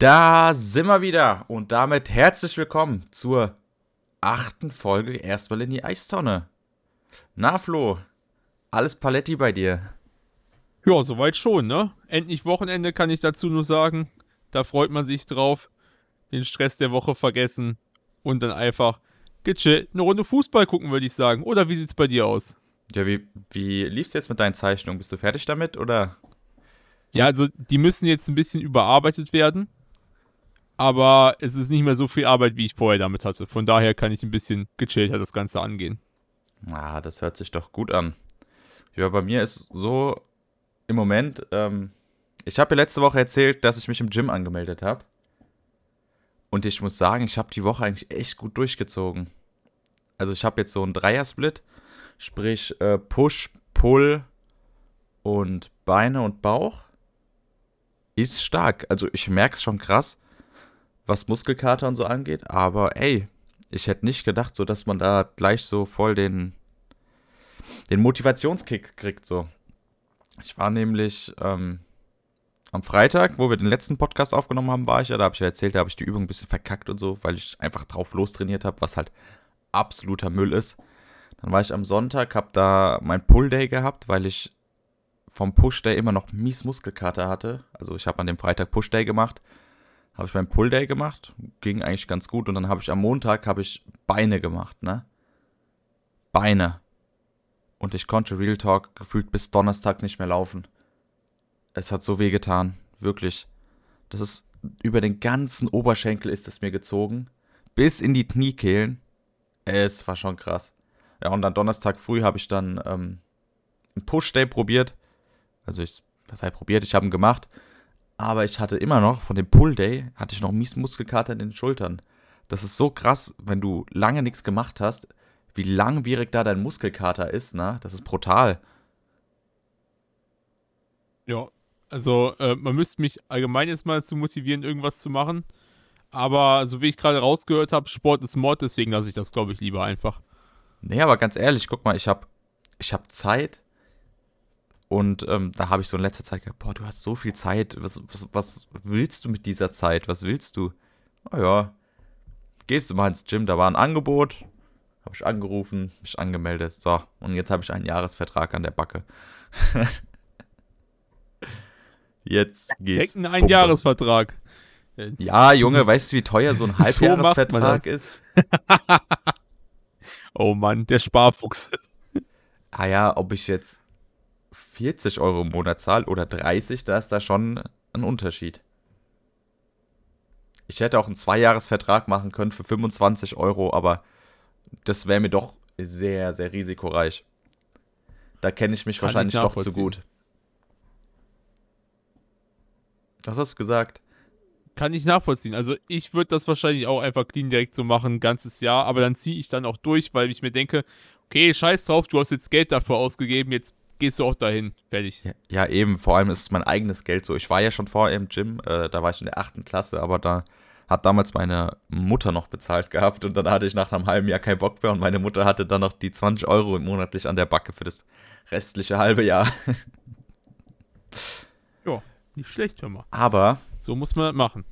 Da sind wir wieder und damit herzlich willkommen zur achten Folge erstmal in die Eistonne. Na Flo, alles Paletti bei dir? Ja, soweit schon, ne? Endlich Wochenende kann ich dazu nur sagen. Da freut man sich drauf. Den Stress der Woche vergessen und dann einfach gechillt eine Runde Fußball gucken, würde ich sagen. Oder wie sieht's bei dir aus? Ja, wie, wie lief's jetzt mit deinen Zeichnungen? Bist du fertig damit oder? Ja, also die müssen jetzt ein bisschen überarbeitet werden aber es ist nicht mehr so viel Arbeit, wie ich vorher damit hatte. Von daher kann ich ein bisschen gechillter das Ganze angehen. Ah, das hört sich doch gut an. Ja, bei mir ist so im Moment, ähm, ich habe ja letzte Woche erzählt, dass ich mich im Gym angemeldet habe. Und ich muss sagen, ich habe die Woche eigentlich echt gut durchgezogen. Also ich habe jetzt so einen Dreier-Split, sprich äh, Push, Pull und Beine und Bauch. Ist stark. Also ich merke es schon krass was Muskelkater und so angeht. Aber ey, ich hätte nicht gedacht, so dass man da gleich so voll den, den Motivationskick kriegt. So. Ich war nämlich ähm, am Freitag, wo wir den letzten Podcast aufgenommen haben, war ich ja, da habe ich ja erzählt, da habe ich die Übung ein bisschen verkackt und so, weil ich einfach drauf lostrainiert habe, was halt absoluter Müll ist. Dann war ich am Sonntag, habe da mein Pull-Day gehabt, weil ich vom Push-Day immer noch mies Muskelkater hatte. Also ich habe an dem Freitag Push-Day gemacht habe ich beim Pull Day gemacht, ging eigentlich ganz gut und dann habe ich am Montag habe ich Beine gemacht, ne? Beine. Und ich konnte Real Talk gefühlt bis Donnerstag nicht mehr laufen. Es hat so weh getan, wirklich. Das ist über den ganzen Oberschenkel ist es mir gezogen, bis in die Kniekehlen. Es war schon krass. Ja, und dann Donnerstag früh habe ich dann ähm, einen Push Day probiert. Also ich, was heißt probiert? Ich habe ihn gemacht aber ich hatte immer noch, von dem Pull Day, hatte ich noch mies Muskelkater in den Schultern. Das ist so krass, wenn du lange nichts gemacht hast, wie langwierig da dein Muskelkater ist, ne? Das ist brutal. Ja, also äh, man müsste mich allgemein jetzt mal zu motivieren, irgendwas zu machen. Aber so wie ich gerade rausgehört habe, Sport ist Mord, deswegen lasse ich das, glaube ich, lieber einfach. Nee, aber ganz ehrlich, guck mal, ich habe ich hab Zeit, und ähm, da habe ich so in letzter Zeit gedacht, boah, du hast so viel Zeit. Was, was, was willst du mit dieser Zeit? Was willst du? Naja, gehst du mal ins Gym, da war ein Angebot. Habe ich angerufen, mich angemeldet. So, und jetzt habe ich einen Jahresvertrag an der Backe. jetzt geht's. Checken einen Jahresvertrag. Ja, Junge, weißt du, wie teuer so ein Halbjahresvertrag so ist? oh Mann, der Sparfuchs. ah ja, ob ich jetzt 40 Euro im Monat zahle oder 30, da ist da schon ein Unterschied. Ich hätte auch einen Zweijahresvertrag machen können für 25 Euro, aber das wäre mir doch sehr, sehr risikoreich. Da kenne ich mich Kann wahrscheinlich ich doch zu gut. Was hast du gesagt? Kann ich nachvollziehen. Also ich würde das wahrscheinlich auch einfach clean direkt so machen, ein ganzes Jahr, aber dann ziehe ich dann auch durch, weil ich mir denke, okay, scheiß drauf, du hast jetzt Geld dafür ausgegeben, jetzt gehst du auch dahin. Fertig. Ja, ja, eben. Vor allem ist es mein eigenes Geld so. Ich war ja schon vorher im Gym, äh, da war ich in der achten Klasse, aber da hat damals meine Mutter noch bezahlt gehabt und dann hatte ich nach einem halben Jahr keinen Bock mehr und meine Mutter hatte dann noch die 20 Euro monatlich an der Backe für das restliche halbe Jahr. ja, nicht schlecht, hör mal. Aber. So muss man das machen.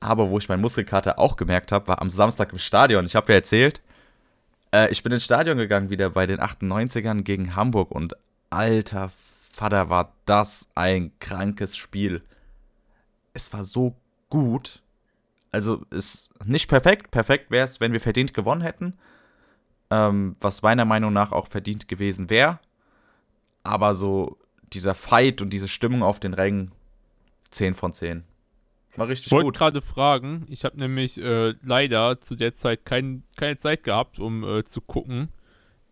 Aber wo ich meinen Muskelkater auch gemerkt habe, war am Samstag im Stadion. Ich habe ja erzählt, äh, ich bin ins Stadion gegangen wieder bei den 98ern gegen Hamburg und alter Vater, war das ein krankes Spiel. Es war so gut. Also ist nicht perfekt. Perfekt wäre es, wenn wir verdient gewonnen hätten. Ähm, was meiner Meinung nach auch verdient gewesen wäre. Aber so dieser Fight und diese Stimmung auf den Rängen 10 von 10. War richtig ich gut. Ich wollte gerade fragen, ich habe nämlich äh, leider zu der Zeit kein, keine Zeit gehabt, um äh, zu gucken.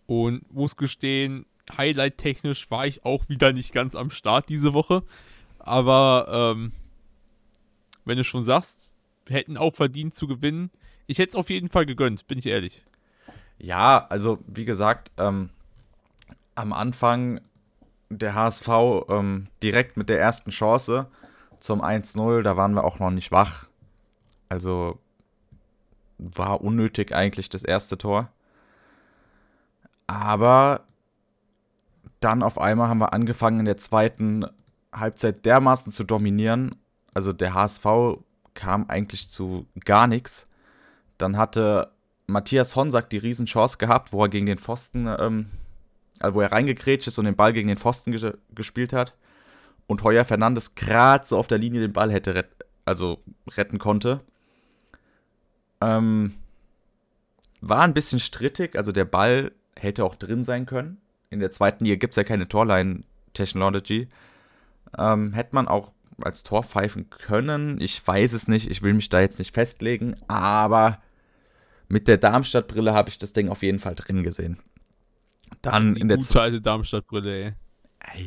Und muss gestehen, Highlight-technisch war ich auch wieder nicht ganz am Start diese Woche. Aber ähm, wenn du schon sagst, hätten auch verdient zu gewinnen, ich hätte es auf jeden Fall gegönnt, bin ich ehrlich. Ja, also wie gesagt, ähm, am Anfang der HSV ähm, direkt mit der ersten Chance zum 1-0, da waren wir auch noch nicht wach. Also war unnötig eigentlich das erste Tor. Aber dann auf einmal haben wir angefangen in der zweiten Halbzeit dermaßen zu dominieren. also der HSV kam eigentlich zu gar nichts. Dann hatte Matthias Honsack die Riesenchance gehabt, wo er gegen den Pfosten, ähm, also wo er reingekrätscht ist und den Ball gegen den Pfosten ges gespielt hat. Und Heuer Fernandes gerade so auf der Linie den Ball hätte ret also retten konnte. Ähm, war ein bisschen strittig, also der Ball hätte auch drin sein können. In der zweiten Liga gibt es ja keine Torline-Technology. Ähm, hätte man auch als Tor pfeifen können. Ich weiß es nicht, ich will mich da jetzt nicht festlegen, aber mit der Darmstadt-Brille habe ich das Ding auf jeden Fall drin gesehen. Dann Die in der gute alte Darmstadt-Brille, ey.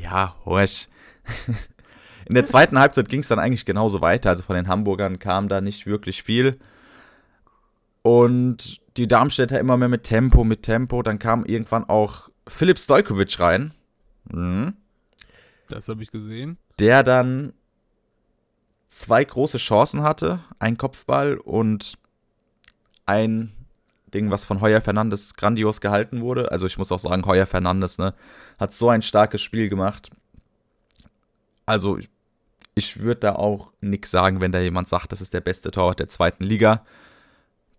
Ja, horch. In der zweiten Halbzeit ging es dann eigentlich genauso weiter. Also von den Hamburgern kam da nicht wirklich viel. Und die Darmstädter immer mehr mit Tempo, mit Tempo. Dann kam irgendwann auch Philipp Stojkovic rein. Mhm. Das habe ich gesehen. Der dann zwei große Chancen hatte. Ein Kopfball und ein Ding, was von Heuer Fernandes grandios gehalten wurde. Also ich muss auch sagen, Heuer Fernandes ne, hat so ein starkes Spiel gemacht. Also ich, ich würde da auch nichts sagen, wenn da jemand sagt, das ist der beste Torwart der zweiten Liga.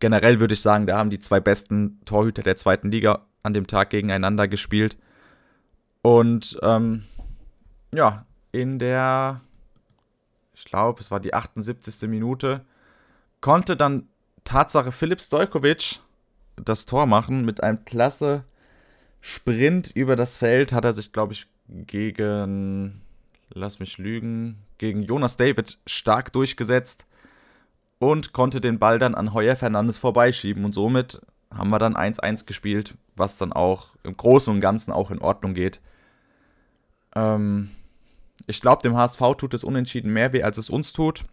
Generell würde ich sagen, da haben die zwei besten Torhüter der zweiten Liga an dem Tag gegeneinander gespielt. Und ähm, ja, in der, ich glaube, es war die 78. Minute, konnte dann Tatsache Philipp Stojkovic das Tor machen mit einem klasse Sprint über das Feld. Hat er sich, glaube ich, gegen, lass mich lügen, gegen Jonas David stark durchgesetzt und konnte den Ball dann an Heuer Fernandes vorbeischieben. Und somit haben wir dann 1-1 gespielt, was dann auch im Großen und Ganzen auch in Ordnung geht. Ähm, ich glaube, dem HSV tut es unentschieden mehr weh, als es uns tut.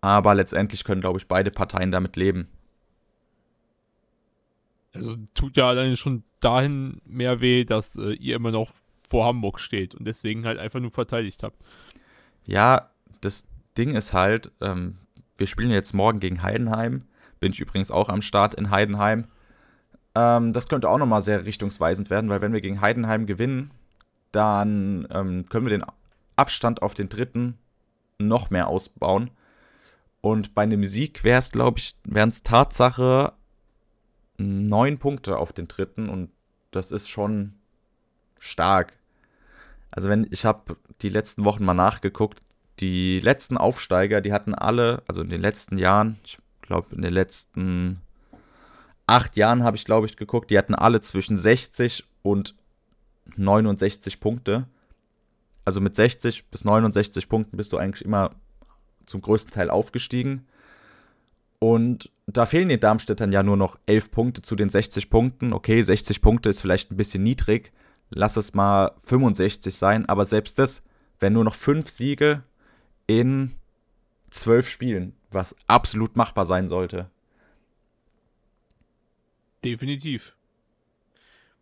Aber letztendlich können, glaube ich, beide Parteien damit leben. Also tut ja alleine schon dahin mehr weh, dass äh, ihr immer noch vor Hamburg steht und deswegen halt einfach nur verteidigt habt. Ja, das Ding ist halt, ähm, wir spielen jetzt morgen gegen Heidenheim. Bin ich übrigens auch am Start in Heidenheim. Ähm, das könnte auch nochmal sehr richtungsweisend werden, weil wenn wir gegen Heidenheim gewinnen, dann ähm, können wir den Abstand auf den dritten noch mehr ausbauen. Und bei einem Sieg wäre es, glaube ich, wären es Tatsache neun Punkte auf den dritten und das ist schon stark. Also wenn ich habe die letzten Wochen mal nachgeguckt, die letzten Aufsteiger, die hatten alle, also in den letzten Jahren, ich glaube in den letzten acht Jahren habe ich glaube ich geguckt, die hatten alle zwischen 60 und 69 Punkte. Also mit 60 bis 69 Punkten bist du eigentlich immer zum größten Teil aufgestiegen. Und da fehlen den Darmstädtern ja nur noch 11 Punkte zu den 60 Punkten. Okay, 60 Punkte ist vielleicht ein bisschen niedrig. Lass es mal 65 sein. Aber selbst das wären nur noch 5 Siege in 12 Spielen, was absolut machbar sein sollte. Definitiv.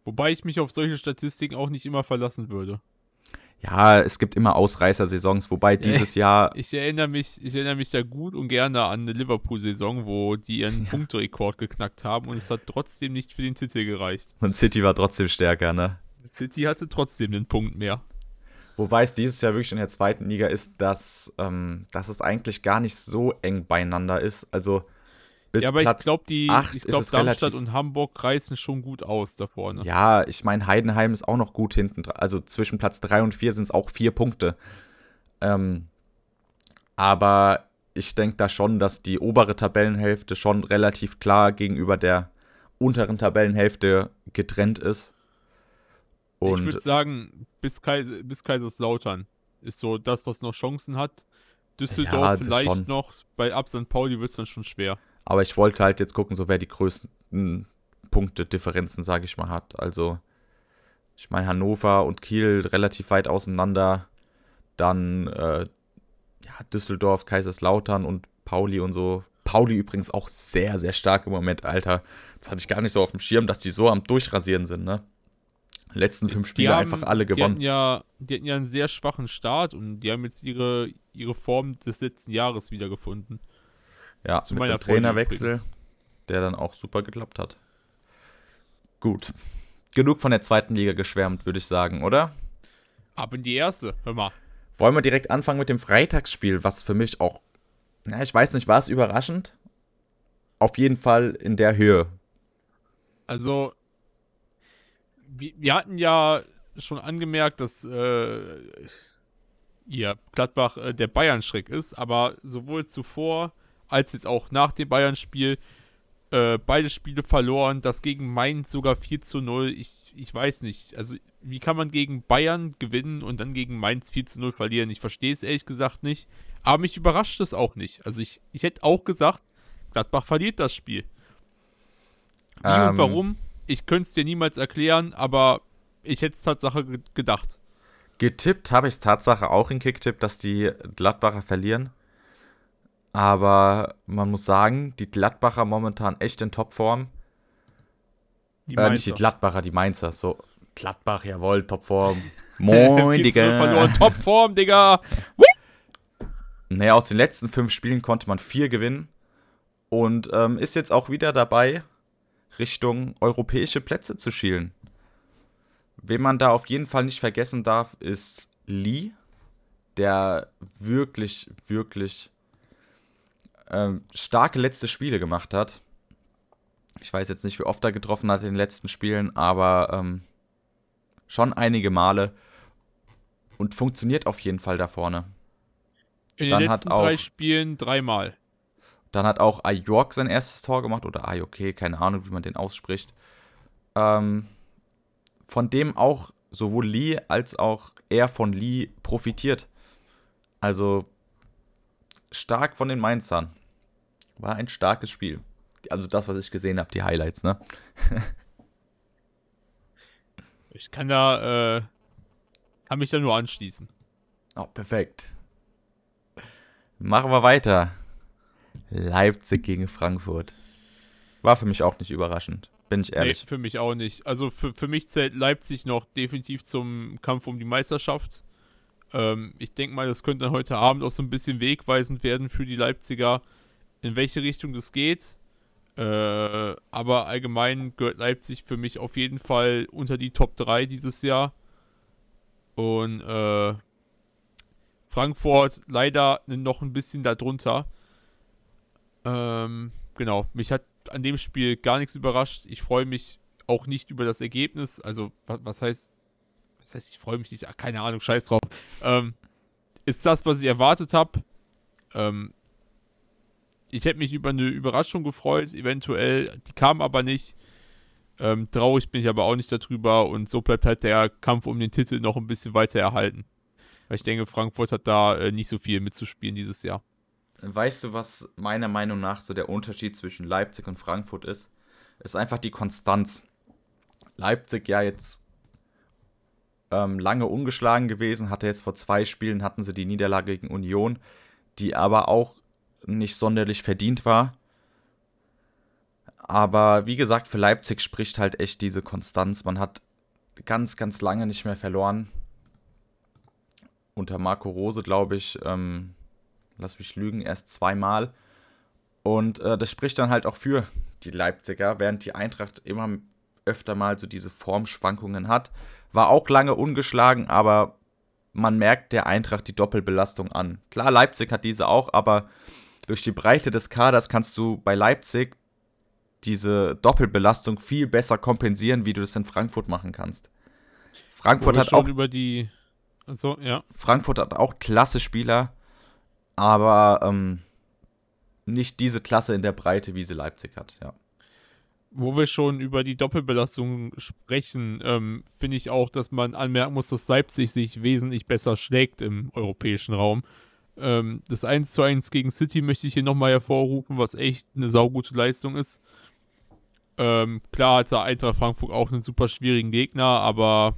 Wobei ich mich auf solche Statistiken auch nicht immer verlassen würde. Ja, es gibt immer Ausreißersaisons, wobei dieses Jahr. Ich erinnere mich, ich erinnere mich da gut und gerne an eine Liverpool-Saison, wo die ihren ja. Punkterekord geknackt haben und es hat trotzdem nicht für den Titel gereicht. Und City war trotzdem stärker, ne? City hatte trotzdem den Punkt mehr. Wobei es dieses Jahr wirklich in der zweiten Liga ist, dass, ähm, dass es eigentlich gar nicht so eng beieinander ist. Also bis ja, aber Platz ich glaube, die, ich es Darmstadt relativ- und Hamburg reißen schon gut aus da vorne. Ja, ich meine, Heidenheim ist auch noch gut hinten. Also zwischen Platz 3 und 4 sind es auch vier Punkte. Ähm, aber ich denke da schon, dass die obere Tabellenhälfte schon relativ klar gegenüber der unteren Tabellenhälfte getrennt ist. Ich Und würde sagen, bis, Kais bis Kaiserslautern ist so das, was noch Chancen hat. Düsseldorf Ja, vielleicht schon. noch. Bei Ab St. Pauli wird es dann schon schwer. Aber ich wollte halt jetzt gucken, so wer die größten Punktedifferenzen, sage ich mal, hat. Also, ich meine, Hannover und Kiel relativ weit auseinander. Dann äh, ja, Düsseldorf, Kaiserslautern und Pauli und so. Pauli übrigens auch sehr, sehr stark im Moment, Alter. Das hatte ich gar nicht so auf dem Schirm, dass die so am Durchrasieren sind, ne? Letzten fünf Spiele haben- einfach alle Die hatten, gewonnen. ja, die hatten ja einen sehr schwachen Start und die haben jetzt ihre, ihre Form des letzten Jahres wiedergefunden. Ja, zu mit dem Trainerwechsel, übrigens. der dann auch super geklappt hat. Gut. Genug von der zweiten Liga geschwärmt, würde ich sagen, oder? Ab in die erste, hör mal. Wollen wir direkt anfangen mit dem Freitagsspiel, was für mich auch, na, ich weiß nicht, war es überraschend? Auf jeden Fall in der Höhe. Also, wir, wir hatten ja schon angemerkt, dass äh, ihr Gladbach äh, der Bayern-Schreck ist, aber sowohl zuvor als jetzt auch nach dem Bayern-Spiel äh, beide Spiele verloren, das gegen Mainz sogar 4 zu 0. Ich, ich weiß nicht, also wie kann man gegen Bayern gewinnen und dann gegen Mainz 4 zu 0 verlieren? Ich verstehe es ehrlich gesagt nicht, aber mich überrascht es auch nicht. Also ich, ich hätte auch gesagt, Gladbach verliert das Spiel. Wie ähm, und warum? Ich könnte es dir niemals erklären, aber ich hätte es Tatsache gedacht. Getippt habe ich es Tatsache auch in Kicktipp, dass die Gladbacher verlieren. Aber man muss sagen, die Gladbacher momentan echt in Topform. Die äh, nicht die Gladbacher, die Mainzer. So, Gladbach, jawohl, Topform. Moin, Digga. verloren, Topform, Digga. naja, aus den letzten fünf Spielen konnte man vier gewinnen. Und ähm, ist jetzt auch wieder dabei, Richtung europäische Plätze zu schielen. Wen man da auf jeden Fall nicht vergessen darf, ist Lee, der wirklich, wirklich ähm, starke letzte Spiele gemacht hat. Ich weiß jetzt nicht, wie oft er getroffen hat in den letzten Spielen, aber ähm, schon einige Male und funktioniert auf jeden Fall da vorne. In den dann letzten drei Spielen dreimal. Dann hat auch Ajork sein erstes Tor gemacht oder Ayoke, keine Ahnung, wie man den ausspricht. Ähm, von dem auch sowohl Lee als auch er von Lee profitiert. Also stark von den Mainzern. War ein starkes Spiel. Also das, was ich gesehen habe, die Highlights, ne? ich kann da, äh, kann mich da nur anschließen. Oh, perfekt. Machen wir weiter. Leipzig gegen Frankfurt. War für mich auch nicht überraschend. Bin ich ehrlich. Nee, für mich auch nicht. Also für, für mich zählt Leipzig noch definitiv zum Kampf um die Meisterschaft. Ähm, ich denke mal, das könnte dann heute Abend auch so ein bisschen wegweisend werden für die Leipziger, in welche Richtung das geht. Äh, aber allgemein gehört Leipzig für mich auf jeden Fall unter die Top 3 dieses Jahr. Und äh, Frankfurt leider noch ein bisschen darunter. Ähm, genau, mich hat an dem Spiel gar nichts überrascht. Ich freue mich auch nicht über das Ergebnis. Also, was, was heißt, was heißt, ich freue mich nicht? Ach, keine Ahnung, scheiß drauf. Ähm, ist das, was ich erwartet habe. Ähm, ich hätte mich über eine Überraschung gefreut, eventuell. Die kam aber nicht. Ähm, traurig bin ich aber auch nicht darüber. Und so bleibt halt der Kampf um den Titel noch ein bisschen weiter erhalten. Weil ich denke, Frankfurt hat da äh, nicht so viel mitzuspielen dieses Jahr. Weißt du, was meiner Meinung nach so der Unterschied zwischen Leipzig und Frankfurt ist? Ist einfach die Konstanz. Leipzig ja jetzt ähm, lange ungeschlagen gewesen, hatte jetzt vor zwei Spielen hatten sie die Niederlage gegen Union, die aber auch nicht sonderlich verdient war. Aber wie gesagt, für Leipzig spricht halt echt diese Konstanz. Man hat ganz, ganz lange nicht mehr verloren. Unter Marco Rose, glaube ich, ähm, lass mich lügen, erst zweimal. Und äh, das spricht dann halt auch für die Leipziger, während die Eintracht immer öfter mal so diese Formschwankungen hat. War auch lange ungeschlagen, aber man merkt der Eintracht die Doppelbelastung an. Klar, Leipzig hat diese auch, aber durch die Breite des Kaders kannst du bei Leipzig diese Doppelbelastung viel besser kompensieren, wie du das in Frankfurt machen kannst. Frankfurt hat auch über die so, ja. Frankfurt hat auch klasse Spieler, aber ähm, nicht diese Klasse in der Breite, wie sie Leipzig hat, ja. Wo wir schon über die Doppelbelastung sprechen, ähm, finde ich auch, dass man anmerken muss, dass Leipzig sich wesentlich besser schlägt im europäischen Raum. Ähm, das 1 zu 1 gegen City möchte ich hier nochmal hervorrufen, was echt eine saugute Leistung ist. Ähm, klar hatte Eintracht Frankfurt auch einen super schwierigen Gegner, aber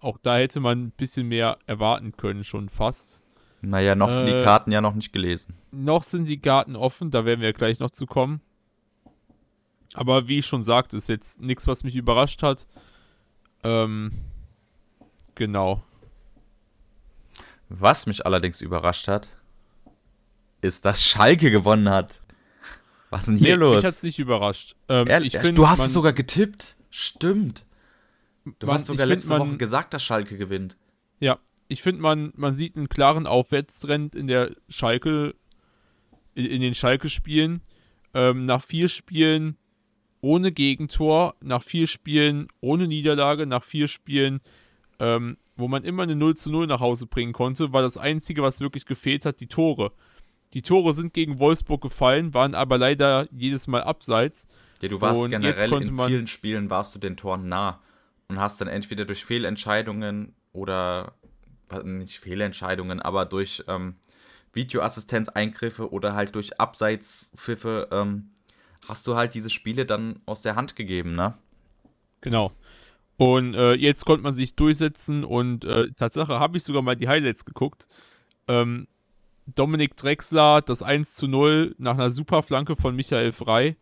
auch da hätte man ein bisschen mehr erwarten können, schon fast. Naja, noch äh, sind die äh, Karten ja noch nicht gelesen. Noch sind die Karten offen, da werden wir gleich noch zu kommen. Aber wie ich schon sagte, ist jetzt nichts, was mich überrascht hat. Ähm, genau. Was mich allerdings überrascht hat, ist, dass Schalke gewonnen hat. Was ist denn hier nee, los? Mich hat es nicht überrascht. Ähm, Ehrlich? Find, du hast es sogar getippt. Stimmt. Du man, hast sogar letzte find, Woche gesagt, dass Schalke gewinnt. Ja, ich finde, man, man sieht einen klaren Aufwärtstrend in der Schalke, in, in den Schalke-Spielen. Ähm, nach vier Spielen ohne Gegentor, nach vier Spielen ohne Niederlage, nach vier Spielen, ähm, wo man immer eine 0 zu 0 nach Hause bringen konnte, war das Einzige, was wirklich gefehlt hat, die Tore. Die Tore sind gegen Wolfsburg gefallen, waren aber leider jedes Mal abseits. Ja, du warst und generell in vielen Spielen warst du den Toren nah und hast dann entweder durch Fehlentscheidungen oder nicht Fehlentscheidungen, aber durch ähm, Videoassistenzeingriffe oder halt durch Abseitspfiffe ähm, hast du halt diese Spiele dann aus der Hand gegeben, ne? Genau. Und äh, jetzt konnte man sich durchsetzen und äh, Tatsache habe ich sogar mal die Highlights geguckt. Ähm, Dominik Drexler, das 1 zu 0 nach einer super Flanke von Michael Frei.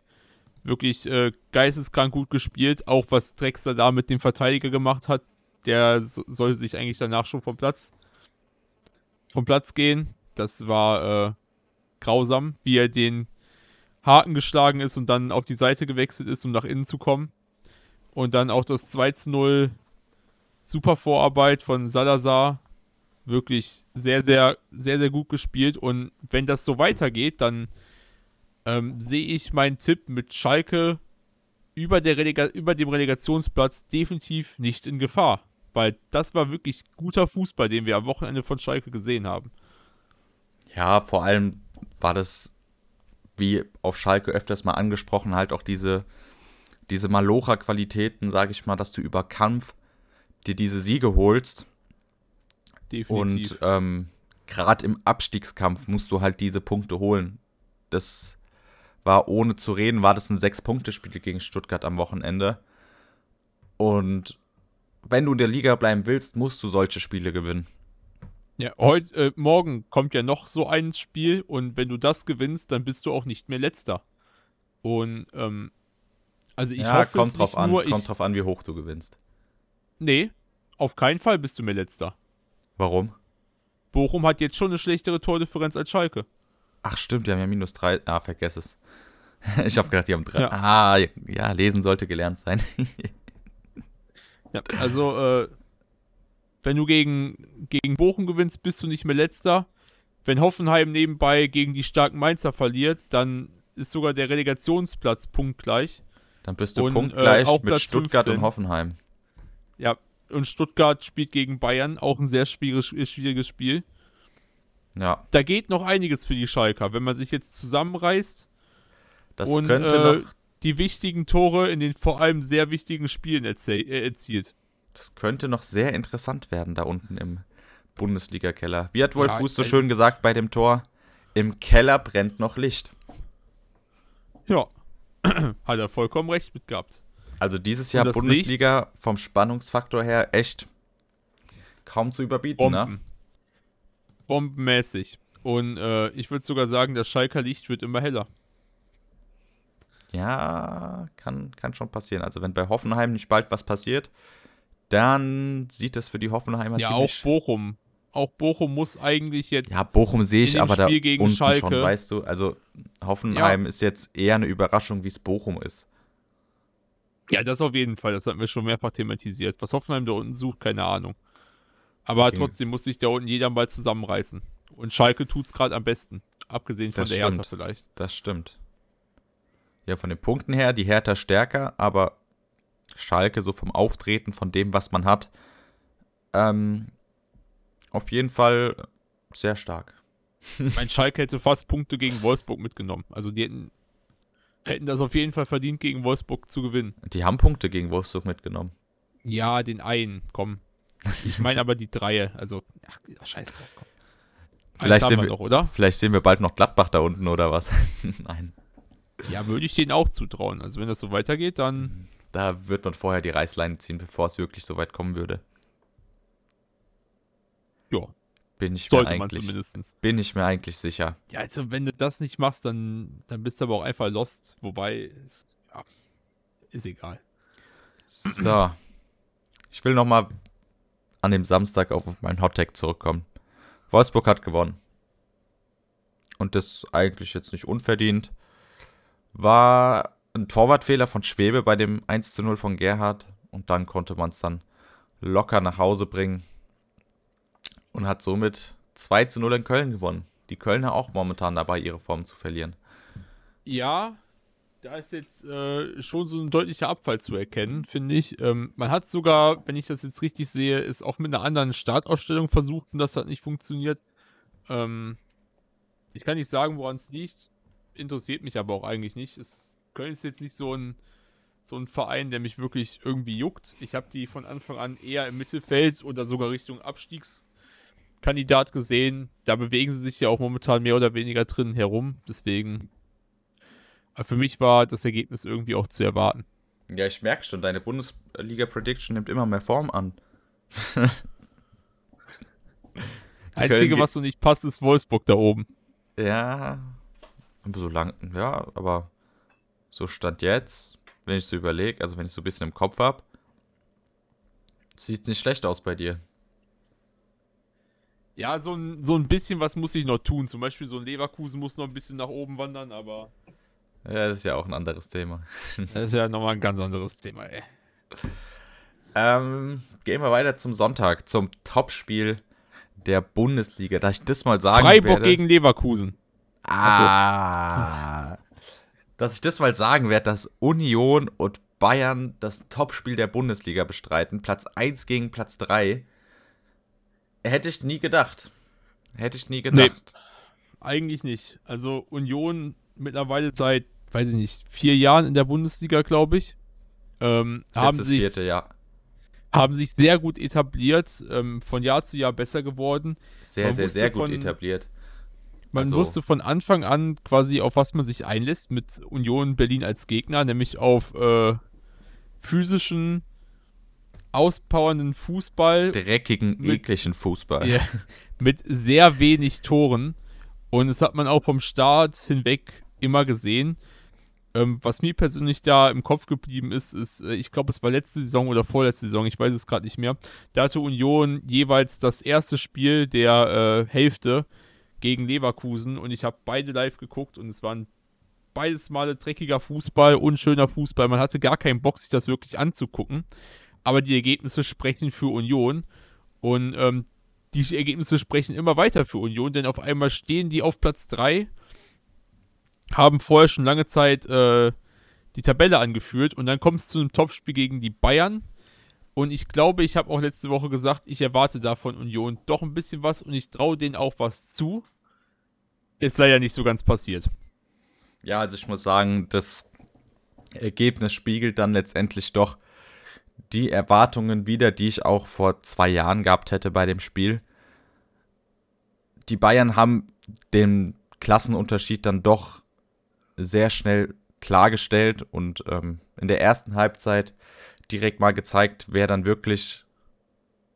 Wirklich äh, geisteskrank gut gespielt. Auch was Drexler da mit dem Verteidiger gemacht hat, der so, sollte sich eigentlich danach schon vom Platz, vom Platz gehen. Das war äh, grausam, wie er den Haken geschlagen ist und dann auf die Seite gewechselt ist, um nach innen zu kommen. Und dann auch das 2 zu 0 super Vorarbeit von Salazar. Wirklich sehr, sehr, sehr, sehr gut gespielt. Und wenn das so weitergeht, dann ähm, sehe ich meinen Tipp mit Schalke über, der über dem Relegationsplatz definitiv nicht in Gefahr. Weil das war wirklich guter Fußball, den wir am Wochenende von Schalke gesehen haben. Ja, vor allem war das wie auf Schalke öfters mal angesprochen, halt auch diese, diese Malocha-Qualitäten, sage ich mal, dass du über Kampf dir diese Siege holst. Definitiv. Und ähm, gerade im Abstiegskampf musst du halt diese Punkte holen. Das war ohne zu reden, war das ein Sechs-Punkte-Spiel gegen Stuttgart am Wochenende. Und wenn du in der Liga bleiben willst, musst du solche Spiele gewinnen. Ja, heute, äh, morgen kommt ja noch so ein Spiel und wenn du das gewinnst, dann bist du auch nicht mehr letzter. Und, ähm, also ich ja, hoffe kommt es drauf an, nur, kommt drauf an, wie hoch du gewinnst. Nee, auf keinen Fall bist du mehr letzter. Warum? Bochum hat jetzt schon eine schlechtere Tordifferenz als Schalke. Ach stimmt, die haben ja minus drei. Ah, vergess es. ich habe gedacht, die haben drei. Ja. Ah, ja, lesen sollte gelernt sein. ja, also, äh, wenn du gegen, gegen Bochum gewinnst, bist du nicht mehr letzter. Wenn Hoffenheim nebenbei gegen die starken Mainzer verliert, dann ist sogar der Relegationsplatz punktgleich. Dann bist du und, punktgleich äh, mit Stuttgart 15. und Hoffenheim. Ja, und Stuttgart spielt gegen Bayern, auch ein sehr schwieriges, schwieriges Spiel. Ja. Da geht noch einiges für die Schalker, wenn man sich jetzt zusammenreißt das und äh, die wichtigen Tore in den vor allem sehr wichtigen Spielen äh, erzielt. Das könnte noch sehr interessant werden da unten im Bundesliga-Keller. Wie hat Wolf ja, Fuß so schön gesagt bei dem Tor? Im Keller brennt noch Licht. Ja, hat er vollkommen recht mit gehabt. Also dieses Jahr Bundesliga Licht, vom Spannungsfaktor her echt kaum zu überbieten, ne? Bomben. ne? Bombenmäßig. Und äh, ich würde sogar sagen, das Schalker Licht wird immer heller. Ja, kann, kann schon passieren. Also wenn bei Hoffenheim nicht bald was passiert, dann sieht das für die Hoffenheimer ja, ziemlich... Ja, auch Bochum. Auch Bochum muss eigentlich jetzt... Ja, Bochum sehe ich aber Spiel da unten Schalke. schon, weißt du. Also Hoffenheim ja. ist jetzt eher eine Überraschung, wie es Bochum ist. Ja, das auf jeden Fall. Das hatten wir schon mehrfach thematisiert. Was Hoffenheim da unten sucht, keine Ahnung. Aber okay. trotzdem muss sich da unten jeder mal zusammenreißen. Und Schalke tut es gerade am besten. Abgesehen von das der stimmt. Hertha vielleicht. Das stimmt. Ja, von den Punkten her, die Hertha stärker, aber Schalke, so vom Auftreten, von dem, was man hat, ähm, auf jeden Fall sehr stark. mein Schalke hätte fast Punkte gegen Wolfsburg mitgenommen. Also die hätten, hätten das auf jeden Fall verdient, gegen Wolfsburg zu gewinnen. Die haben Punkte gegen Wolfsburg mitgenommen. Ja, den einen, komm. Ich meine aber die Dreie. Also, ach, scheiß drauf, komm. Vielleicht sehen, wir, doch, oder? vielleicht sehen wir bald noch Gladbach da unten oder was? Nein. Ja, würde ich denen auch zutrauen. Also wenn das so weitergeht, dann da wird man vorher die Reißleine ziehen, bevor es wirklich so weit kommen würde. Ja. Bin ich Sollte mir eigentlich, man zumindest. Bin ich mir eigentlich sicher. Ja, also wenn du das nicht machst, dann, dann bist du aber auch einfach lost. Wobei, ja, ist egal. So. Ich will nochmal an dem Samstag auf meinen Hottag zurückkommen. Wolfsburg hat gewonnen. Und das eigentlich jetzt nicht unverdient. War ein Torwartfehler von Schwebe bei dem 1 zu 0 von Gerhard und dann konnte man es dann locker nach Hause bringen. Und hat somit 2 zu 0 in Köln gewonnen. Die Kölner auch momentan dabei, ihre Form zu verlieren. Ja, da ist jetzt äh, schon so ein deutlicher Abfall zu erkennen, finde ich. Ähm, man hat sogar, wenn ich das jetzt richtig sehe, ist auch mit einer anderen Startausstellung versucht und das hat nicht funktioniert. Ähm, ich kann nicht sagen, woran es liegt. Interessiert mich aber auch eigentlich nicht. Es, Köln ist jetzt nicht so ein, so ein Verein, der mich wirklich irgendwie juckt. Ich habe die von Anfang an eher im Mittelfeld oder sogar Richtung Abstiegskandidat gesehen. Da bewegen sie sich ja auch momentan mehr oder weniger drin herum. Deswegen für mich war das Ergebnis irgendwie auch zu erwarten. Ja, ich merke schon, deine Bundesliga-Prediction nimmt immer mehr Form an. Einzige, was so nicht passt, ist Wolfsburg da oben. Ja, so lang, ja, aber so stand jetzt, wenn ich so überlege, also wenn ich so ein bisschen im Kopf habe, sieht es nicht schlecht aus bei dir. Ja, so ein, so ein bisschen was muss ich noch tun. Zum Beispiel so ein Leverkusen muss noch ein bisschen nach oben wandern, aber ja, das ist ja auch ein anderes Thema. Das ist ja nochmal ein ganz anderes Thema, ey. Ähm, gehen wir weiter zum Sonntag, zum Topspiel der Bundesliga. Da ich das mal sagen Freiburg werde, gegen Leverkusen. Ah. Dass ich das mal sagen werde, dass Union und Bayern das Topspiel der Bundesliga bestreiten. Platz 1 gegen Platz 3. Hätte ich nie gedacht. Hätte ich nie gedacht. Nee, eigentlich nicht. Also Union mittlerweile seit, weiß ich nicht, vier Jahren in der Bundesliga, glaube ich. Ähm, haben sich, vierte, ja. haben sich sehr gut etabliert, ähm, von Jahr zu Jahr besser geworden. Sehr, man sehr, sehr gut von, etabliert. Man also. wusste von Anfang an quasi, auf was man sich einlässt mit Union Berlin als Gegner, nämlich auf äh, physischen, auspowernden Fußball. Dreckigen, mit, ekligen Fußball. Yeah, mit sehr wenig Toren. Und das hat man auch vom Start hinweg immer gesehen. Ähm, was mir persönlich da im Kopf geblieben ist, ist, äh, ich glaube, es war letzte Saison oder vorletzte Saison, ich weiß es gerade nicht mehr. Da hatte Union jeweils das erste Spiel der äh, Hälfte gegen Leverkusen und ich habe beide live geguckt und es waren beides Male dreckiger Fußball, unschöner Fußball. Man hatte gar keinen Bock, sich das wirklich anzugucken. Aber die Ergebnisse sprechen für Union und ähm, die Ergebnisse sprechen immer weiter für Union, denn auf einmal stehen die auf Platz 3 haben vorher schon lange Zeit äh, die Tabelle angeführt und dann kommt es zu einem Topspiel gegen die Bayern. Und ich glaube, ich habe auch letzte Woche gesagt, ich erwarte da von Union doch ein bisschen was und ich traue denen auch was zu. Es sei ja nicht so ganz passiert. Ja, also ich muss sagen, das Ergebnis spiegelt dann letztendlich doch die Erwartungen wider, die ich auch vor zwei Jahren gehabt hätte bei dem Spiel. Die Bayern haben den Klassenunterschied dann doch sehr schnell klargestellt und ähm, in der ersten Halbzeit direkt mal gezeigt, wer dann wirklich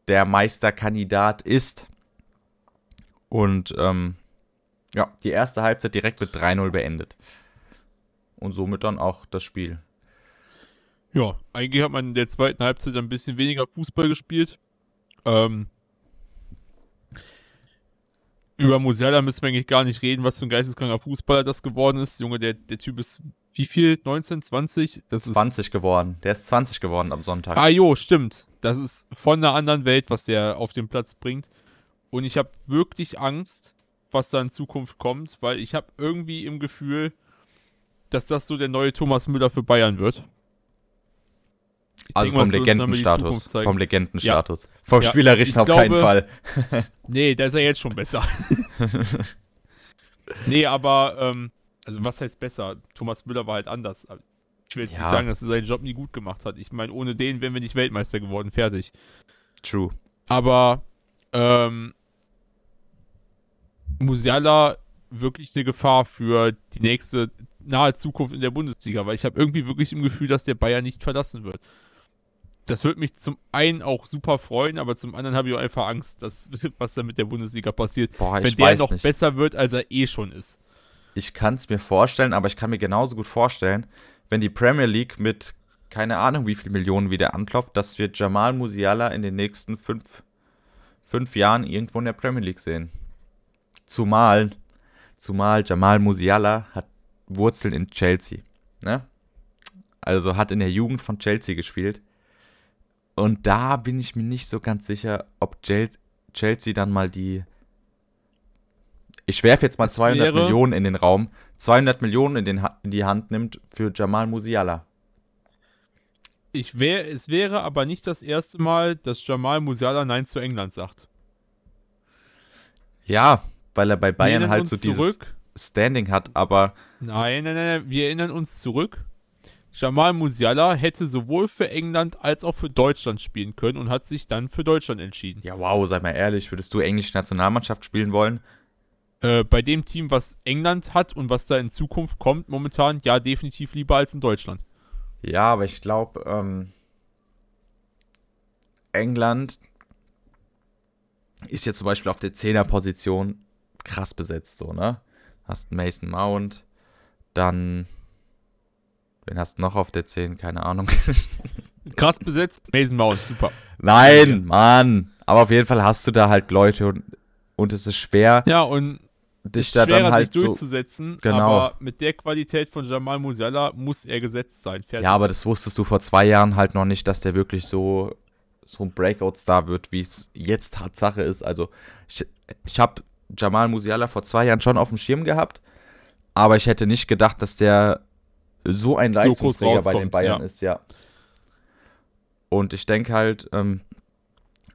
der Meisterkandidat ist. Und ähm, ja, die erste Halbzeit direkt mit 3-0 beendet. Und somit dann auch das Spiel. Ja, eigentlich hat man in der zweiten Halbzeit ein bisschen weniger Fußball gespielt. Ähm, über Musiala müssen wir eigentlich gar nicht reden, was für ein geisteskranker Fußballer das geworden ist. Junge, der, der Typ ist wie viel? 19, 20? Das ist 20 geworden. Der ist 20 geworden am Sonntag. Ah jo, stimmt. Das ist von einer anderen Welt, was der auf den Platz bringt. Und ich habe wirklich Angst, was da in Zukunft kommt, weil ich habe irgendwie im Gefühl, dass das so der neue Thomas Müller für Bayern wird. Also vom Legendenstatus. Vom Legendenstatus. Ja. Vom ja, Spielerischen auf glaube, keinen Fall. nee, da ist er jetzt schon besser. nee, aber, ähm, also was heißt besser? Thomas Müller war halt anders. Ich will jetzt ja. nicht sagen, dass er seinen Job nie gut gemacht hat. Ich meine, ohne den wären wir nicht Weltmeister geworden. Fertig. True. Aber, ähm, Musiala wirklich eine Gefahr für die nächste nahe Zukunft in der Bundesliga, weil ich habe irgendwie wirklich im Gefühl, dass der Bayern nicht verlassen wird das würde mich zum einen auch super freuen, aber zum anderen habe ich auch einfach Angst, dass, was da mit der Bundesliga passiert. Boah, wenn der noch nicht. besser wird, als er eh schon ist. Ich kann es mir vorstellen, aber ich kann mir genauso gut vorstellen, wenn die Premier League mit keine Ahnung wie viel Millionen wieder anklopft, dass wir Jamal Musiala in den nächsten fünf, fünf Jahren irgendwo in der Premier League sehen. Zumal, zumal Jamal Musiala hat Wurzeln in Chelsea. Ne? Also hat in der Jugend von Chelsea gespielt und da bin ich mir nicht so ganz sicher, ob Chelsea dann mal die. Ich werfe jetzt mal Es 200 wäre- Millionen in den Raum. 200 Millionen in, den, Ha- in die Hand nimmt für Jamal Musiala. Ich wär, es wäre aber nicht das erste Mal, dass Jamal Musiala Nein zu England sagt. Ja, weil er bei Bayern halt so dieses zurück. Standing hat, aber Nein, nein, nein, nein, wir erinnern uns zurück. Jamal Musiala hätte sowohl für England als auch für Deutschland spielen können und hat sich dann für Deutschland entschieden. ja, wow, sei mal ehrlich, würdest du englische Nationalmannschaft spielen wollen? Äh, bei dem Team, was England hat und was da in Zukunft kommt, momentan, ja, definitiv lieber als in Deutschland. Ja, aber ich glaube, ähm, England ist jetzt zum Beispiel auf der Zehnerposition krass besetzt, so, ne? Hast Mason Mount, dann, wen hast du noch auf der 10? Keine Ahnung. Krass besetzt, Mason Mount, super. Nein, Mann. Aber auf jeden Fall hast du da halt Leute und, und es ist schwer, Ja, und dich ist da schwerer, dann halt sich so. durchzusetzen, Genau. aber mit der Qualität von Jamal Musiala muss er gesetzt sein. Fertig. Ja, aber das wusstest du vor zwei Jahren halt noch nicht, dass der wirklich so, so ein Breakout-Star wird, wie es jetzt Tatsache ist. Also, ich, ich habe Jamal Musiala vor zwei Jahren schon auf dem Schirm gehabt, aber ich hätte nicht gedacht, dass der so ein Leistungsträger bei den Bayern ja. ist, ja. Und ich denke halt, ähm,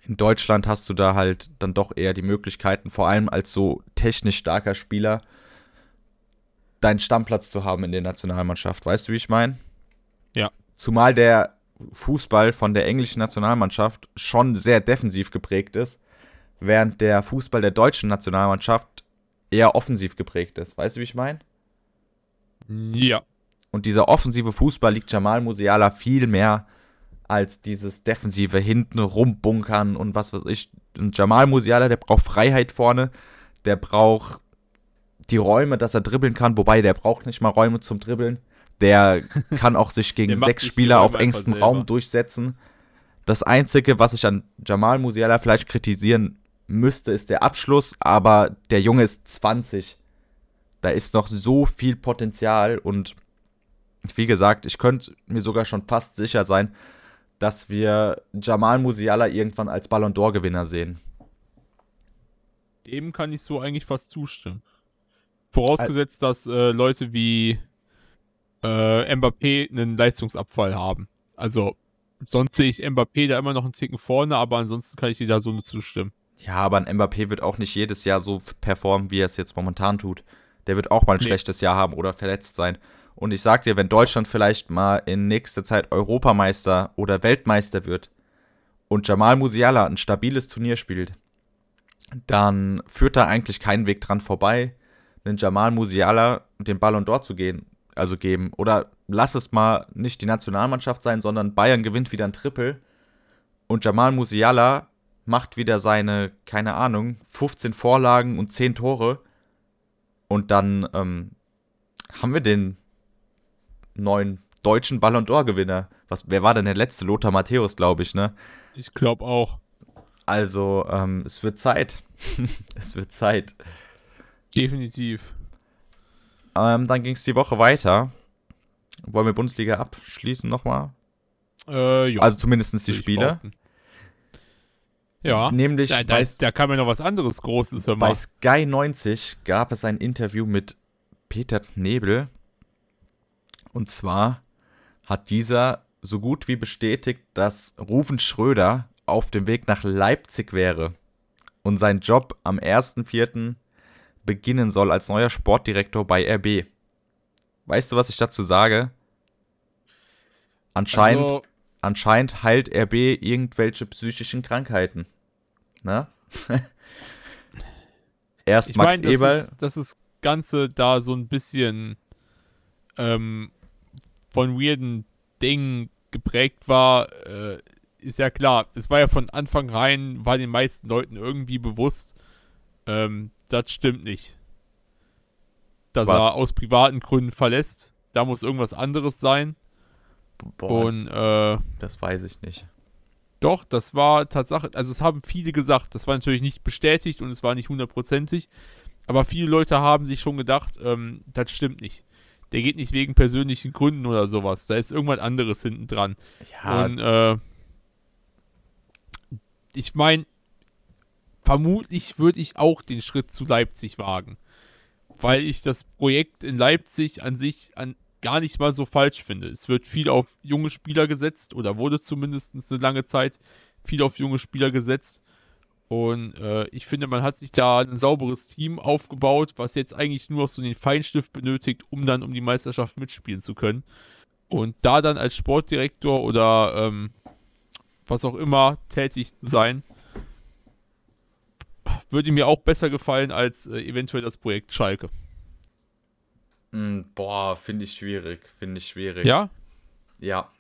in Deutschland hast du da halt dann doch eher die Möglichkeiten, vor allem als so technisch starker Spieler, deinen Stammplatz zu haben in der Nationalmannschaft. Weißt du, wie ich meine? Ja. Zumal der Fußball von der englischen Nationalmannschaft schon sehr defensiv geprägt ist, während der Fußball der deutschen Nationalmannschaft eher offensiv geprägt ist. Weißt du, wie ich meine? ja. Und dieser offensive Fußball liegt Jamal Musiala viel mehr als dieses defensive hinten rumbunkern und was weiß ich. Und Jamal Musiala, der braucht Freiheit vorne, der braucht die Räume, dass er dribbeln kann, wobei der braucht nicht mal Räume zum Dribbeln. Der kann auch sich gegen sechs Spieler auf engstem. Raum durchsetzen. Das Einzige, was ich an Jamal Musiala vielleicht kritisieren müsste, ist der Abschluss, aber der Junge ist 20. Da ist noch so viel Potenzial und wie gesagt, ich könnte mir sogar schon fast sicher sein, dass wir Jamal Musiala irgendwann als Ballon d'Or-Gewinner sehen. Dem kann ich so eigentlich fast zustimmen. Vorausgesetzt, dass äh, Leute wie äh, Mbappé einen Leistungsabfall haben. Also, sonst sehe ich Mbappé da immer noch einen Ticken vorne, aber ansonsten kann ich dir da so nur zustimmen. Ja, aber ein Mbappé wird auch nicht jedes Jahr so performen, wie er es jetzt momentan tut. Der wird auch mal ein Nee. schlechtes Jahr haben oder verletzt sein. Und ich sag dir, wenn Deutschland vielleicht mal in nächster Zeit Europameister oder Weltmeister wird und Jamal Musiala ein stabiles Turnier spielt, dann führt da eigentlich kein Weg dran vorbei, den Jamal Musiala den Ballon d'Or zu gehen, also geben. Oder lass es mal nicht die Nationalmannschaft sein, sondern Bayern gewinnt wieder ein Triple und Jamal Musiala macht wieder seine, keine Ahnung, 15 Vorlagen und 10 Tore. Und dann ähm, haben wir den neuen deutschen Ballon d'Or-Gewinner. Was, wer war denn der letzte? Lothar Matthäus, glaube ich, ne? Ich glaube auch. Also, ähm, es wird Zeit. es wird Zeit. Definitiv. Ähm, dann ging es die Woche weiter. Wollen wir Bundesliga abschließen nochmal? Äh, ja. Also zumindest die Spiele. Ja. Nämlich Da, da, bei, ist, da kam ja noch was anderes Großes, hör bei. Sky 90 gab es ein Interview mit Peter Knebel. Und zwar hat dieser so gut wie bestätigt, dass Rufen Schröder auf dem Weg nach Leipzig wäre und sein Job am 1.4. beginnen soll als neuer Sportdirektor bei RB. Weißt du, was ich dazu sage? Anscheinend, Also, anscheinend heilt RB irgendwelche psychischen Krankheiten. Ne? Erst Max meine, Eberl. dass, es- dass das Ganze da so ein bisschen ähm, von weirden Dingen geprägt war, äh, ist ja klar. Es war ja von Anfang rein, war den meisten Leuten irgendwie bewusst, ähm, das stimmt nicht. Dass Was? er aus privaten Gründen verlässt. Da muss irgendwas anderes sein. Boah, Und äh, das weiß ich nicht. Doch, das war Tatsache, also es haben viele gesagt, das war natürlich nicht bestätigt und es war nicht hundertprozentig, aber viele Leute haben sich schon gedacht, ähm, das stimmt nicht. Der geht nicht wegen persönlichen Gründen oder sowas, da ist irgendwas anderes hinten dran. Ja, Und äh, ich meine, vermutlich würde ich auch den Schritt zu Leipzig wagen. Weil ich das Projekt in Leipzig an sich an gar nicht mal so falsch finde. Es wird viel auf junge Spieler gesetzt oder wurde zumindest eine lange Zeit viel auf junge Spieler gesetzt. Und äh, ich finde, man hat sich da ein sauberes Team aufgebaut, was jetzt eigentlich nur noch so den Feinstift benötigt, um dann um die Meisterschaft mitspielen zu können. Und da dann als Sportdirektor oder ähm, was auch immer tätig sein, würde mir auch besser gefallen als äh, eventuell das Projekt Schalke. Mm, boah, finde ich schwierig. Finde ich schwierig. Ja? Ja.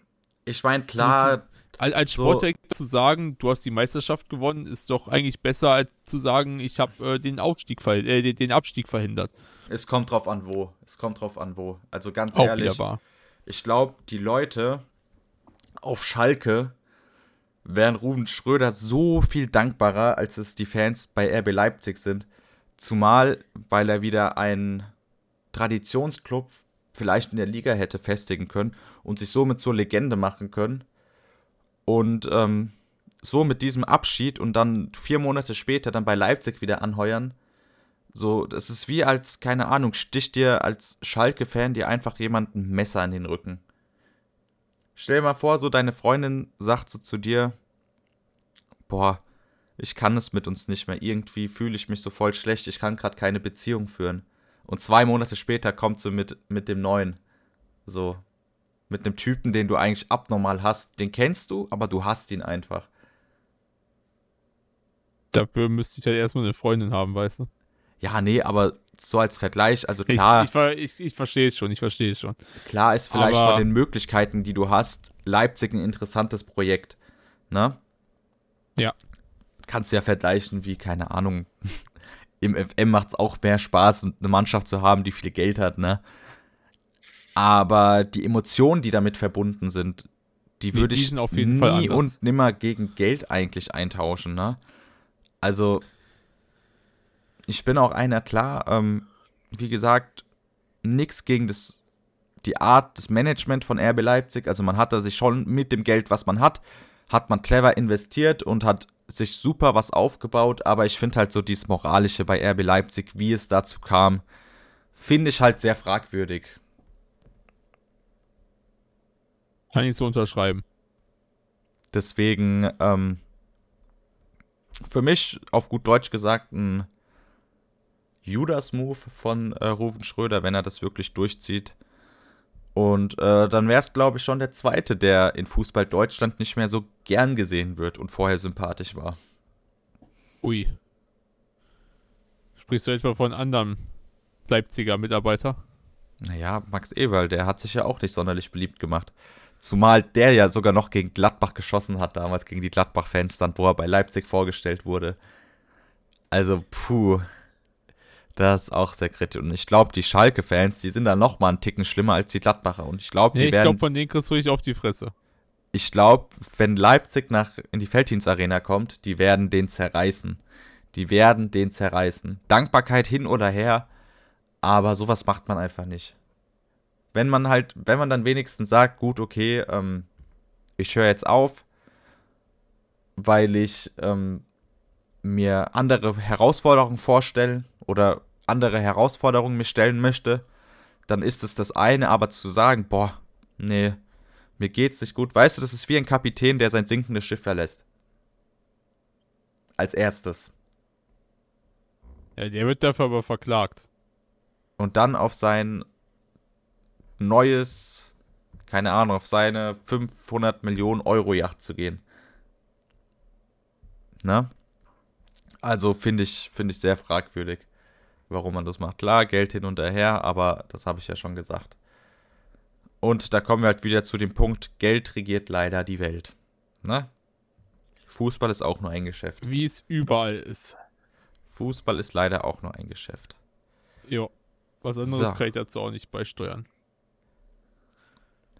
Ich meine, klar. Als, Sportdirektor so, zu sagen, du hast die Meisterschaft gewonnen, ist doch eigentlich besser, als zu sagen, ich habe äh, den Aufstieg äh, den Abstieg verhindert. Es kommt drauf an, wo. Es kommt drauf an, wo. Also ganz Auch ehrlich. Ich glaube, die Leute auf Schalke wären Ruven Schröder so viel dankbarer, als es die Fans bei RB Leipzig sind. Zumal, weil er wieder einen Traditionsclub vielleicht in der Liga hätte festigen können und sich somit zur Legende machen können. Und ähm, so mit diesem Abschied und dann vier Monate später dann bei Leipzig wieder anheuern. So, das ist wie als, keine Ahnung, sticht dir als Schalke-Fan dir einfach jemand ein Messer in den Rücken. Stell dir mal vor, so deine Freundin sagt so zu dir, boah, ich kann es mit uns nicht mehr. Irgendwie fühle ich mich so voll schlecht, ich kann gerade keine Beziehung führen. Und zwei Monate später kommt sie mit, mit dem neuen. So. Mit einem Typen, den du eigentlich abnormal hast. Den kennst du, aber du hast ihn einfach. Dafür müsste ich ja halt erstmal eine Freundin haben, weißt du? Ja, nee, aber so als Vergleich, also klar. Ich, ich, ich, ich verstehe es schon, ich verstehe es schon. Klar ist vielleicht Aber von den Möglichkeiten, die du hast, Leipzig ein interessantes Projekt. Ne? Ja. Kannst du ja vergleichen, wie, keine Ahnung, im FM macht es auch mehr Spaß, eine Mannschaft zu haben, die viel Geld hat, ne? Aber die Emotionen, die damit verbunden sind, die würde ich nie und nimmer gegen Geld eigentlich eintauschen, ne? Also, ich bin auch einer, klar, ähm, wie gesagt, nichts gegen das, die Art des Management von RB Leipzig. Also man hat da sich schon mit dem Geld, was man hat, hat man clever investiert und hat sich super was aufgebaut, aber ich finde halt so dieses Moralische bei RB Leipzig, wie es dazu kam, finde ich halt sehr fragwürdig. Kann ich so unterschreiben. Deswegen, ähm, für mich auf gut Deutsch gesagt ein Judas-Move von äh, Ruven Schröder, wenn er das wirklich durchzieht. Und äh, dann wäre es, glaube ich, schon der zweite, der in Fußball Deutschland nicht mehr so gern gesehen wird und vorher sympathisch war. Ui. Sprichst du etwa von anderen Leipziger Mitarbeiter? Naja, Max Eberl, der hat sich ja auch nicht sonderlich beliebt gemacht. Zumal der ja sogar noch gegen Gladbach geschossen hat, damals gegen die Gladbach-Fans, dann, wo er bei Leipzig vorgestellt wurde. Also, puh, das ist auch sehr kritisch. Und ich glaube, die Schalke-Fans, die sind da noch mal einen Ticken schlimmer als die Gladbacher. Und ich glaube, nee, die werden. Ich glaube, von denen kriegst du richtig auf die Fresse. Ich glaube, wenn Leipzig nach in die Felddienst-Arena kommt, die werden den zerreißen. Die werden den zerreißen. Dankbarkeit hin oder her, aber sowas macht man einfach nicht. Wenn man halt, wenn man dann wenigstens sagt, gut, okay, ähm, ich höre jetzt auf, weil ich ähm, mir andere Herausforderungen vorstelle oder andere Herausforderungen mir stellen möchte, dann ist es das eine, aber zu sagen, boah, nee, mir geht's nicht gut. Weißt du, das ist wie ein Kapitän, der sein sinkendes Schiff verlässt. Als erstes. Ja, der wird dafür aber verklagt. Und dann auf sein neues, keine Ahnung, auf seine 500 Millionen Euro Yacht zu gehen. Ne? Also finde ich, finde ich sehr fragwürdig warum man das macht. Klar, Geld hin und her, aber das habe ich ja schon gesagt. Und da kommen wir halt wieder zu dem Punkt, Geld regiert leider die Welt. Ne? Fußball ist auch nur ein Geschäft. Wie es überall ist. Fußball ist leider auch nur ein Geschäft. Jo. Was anderes so. kann ich dazu auch nicht beisteuern.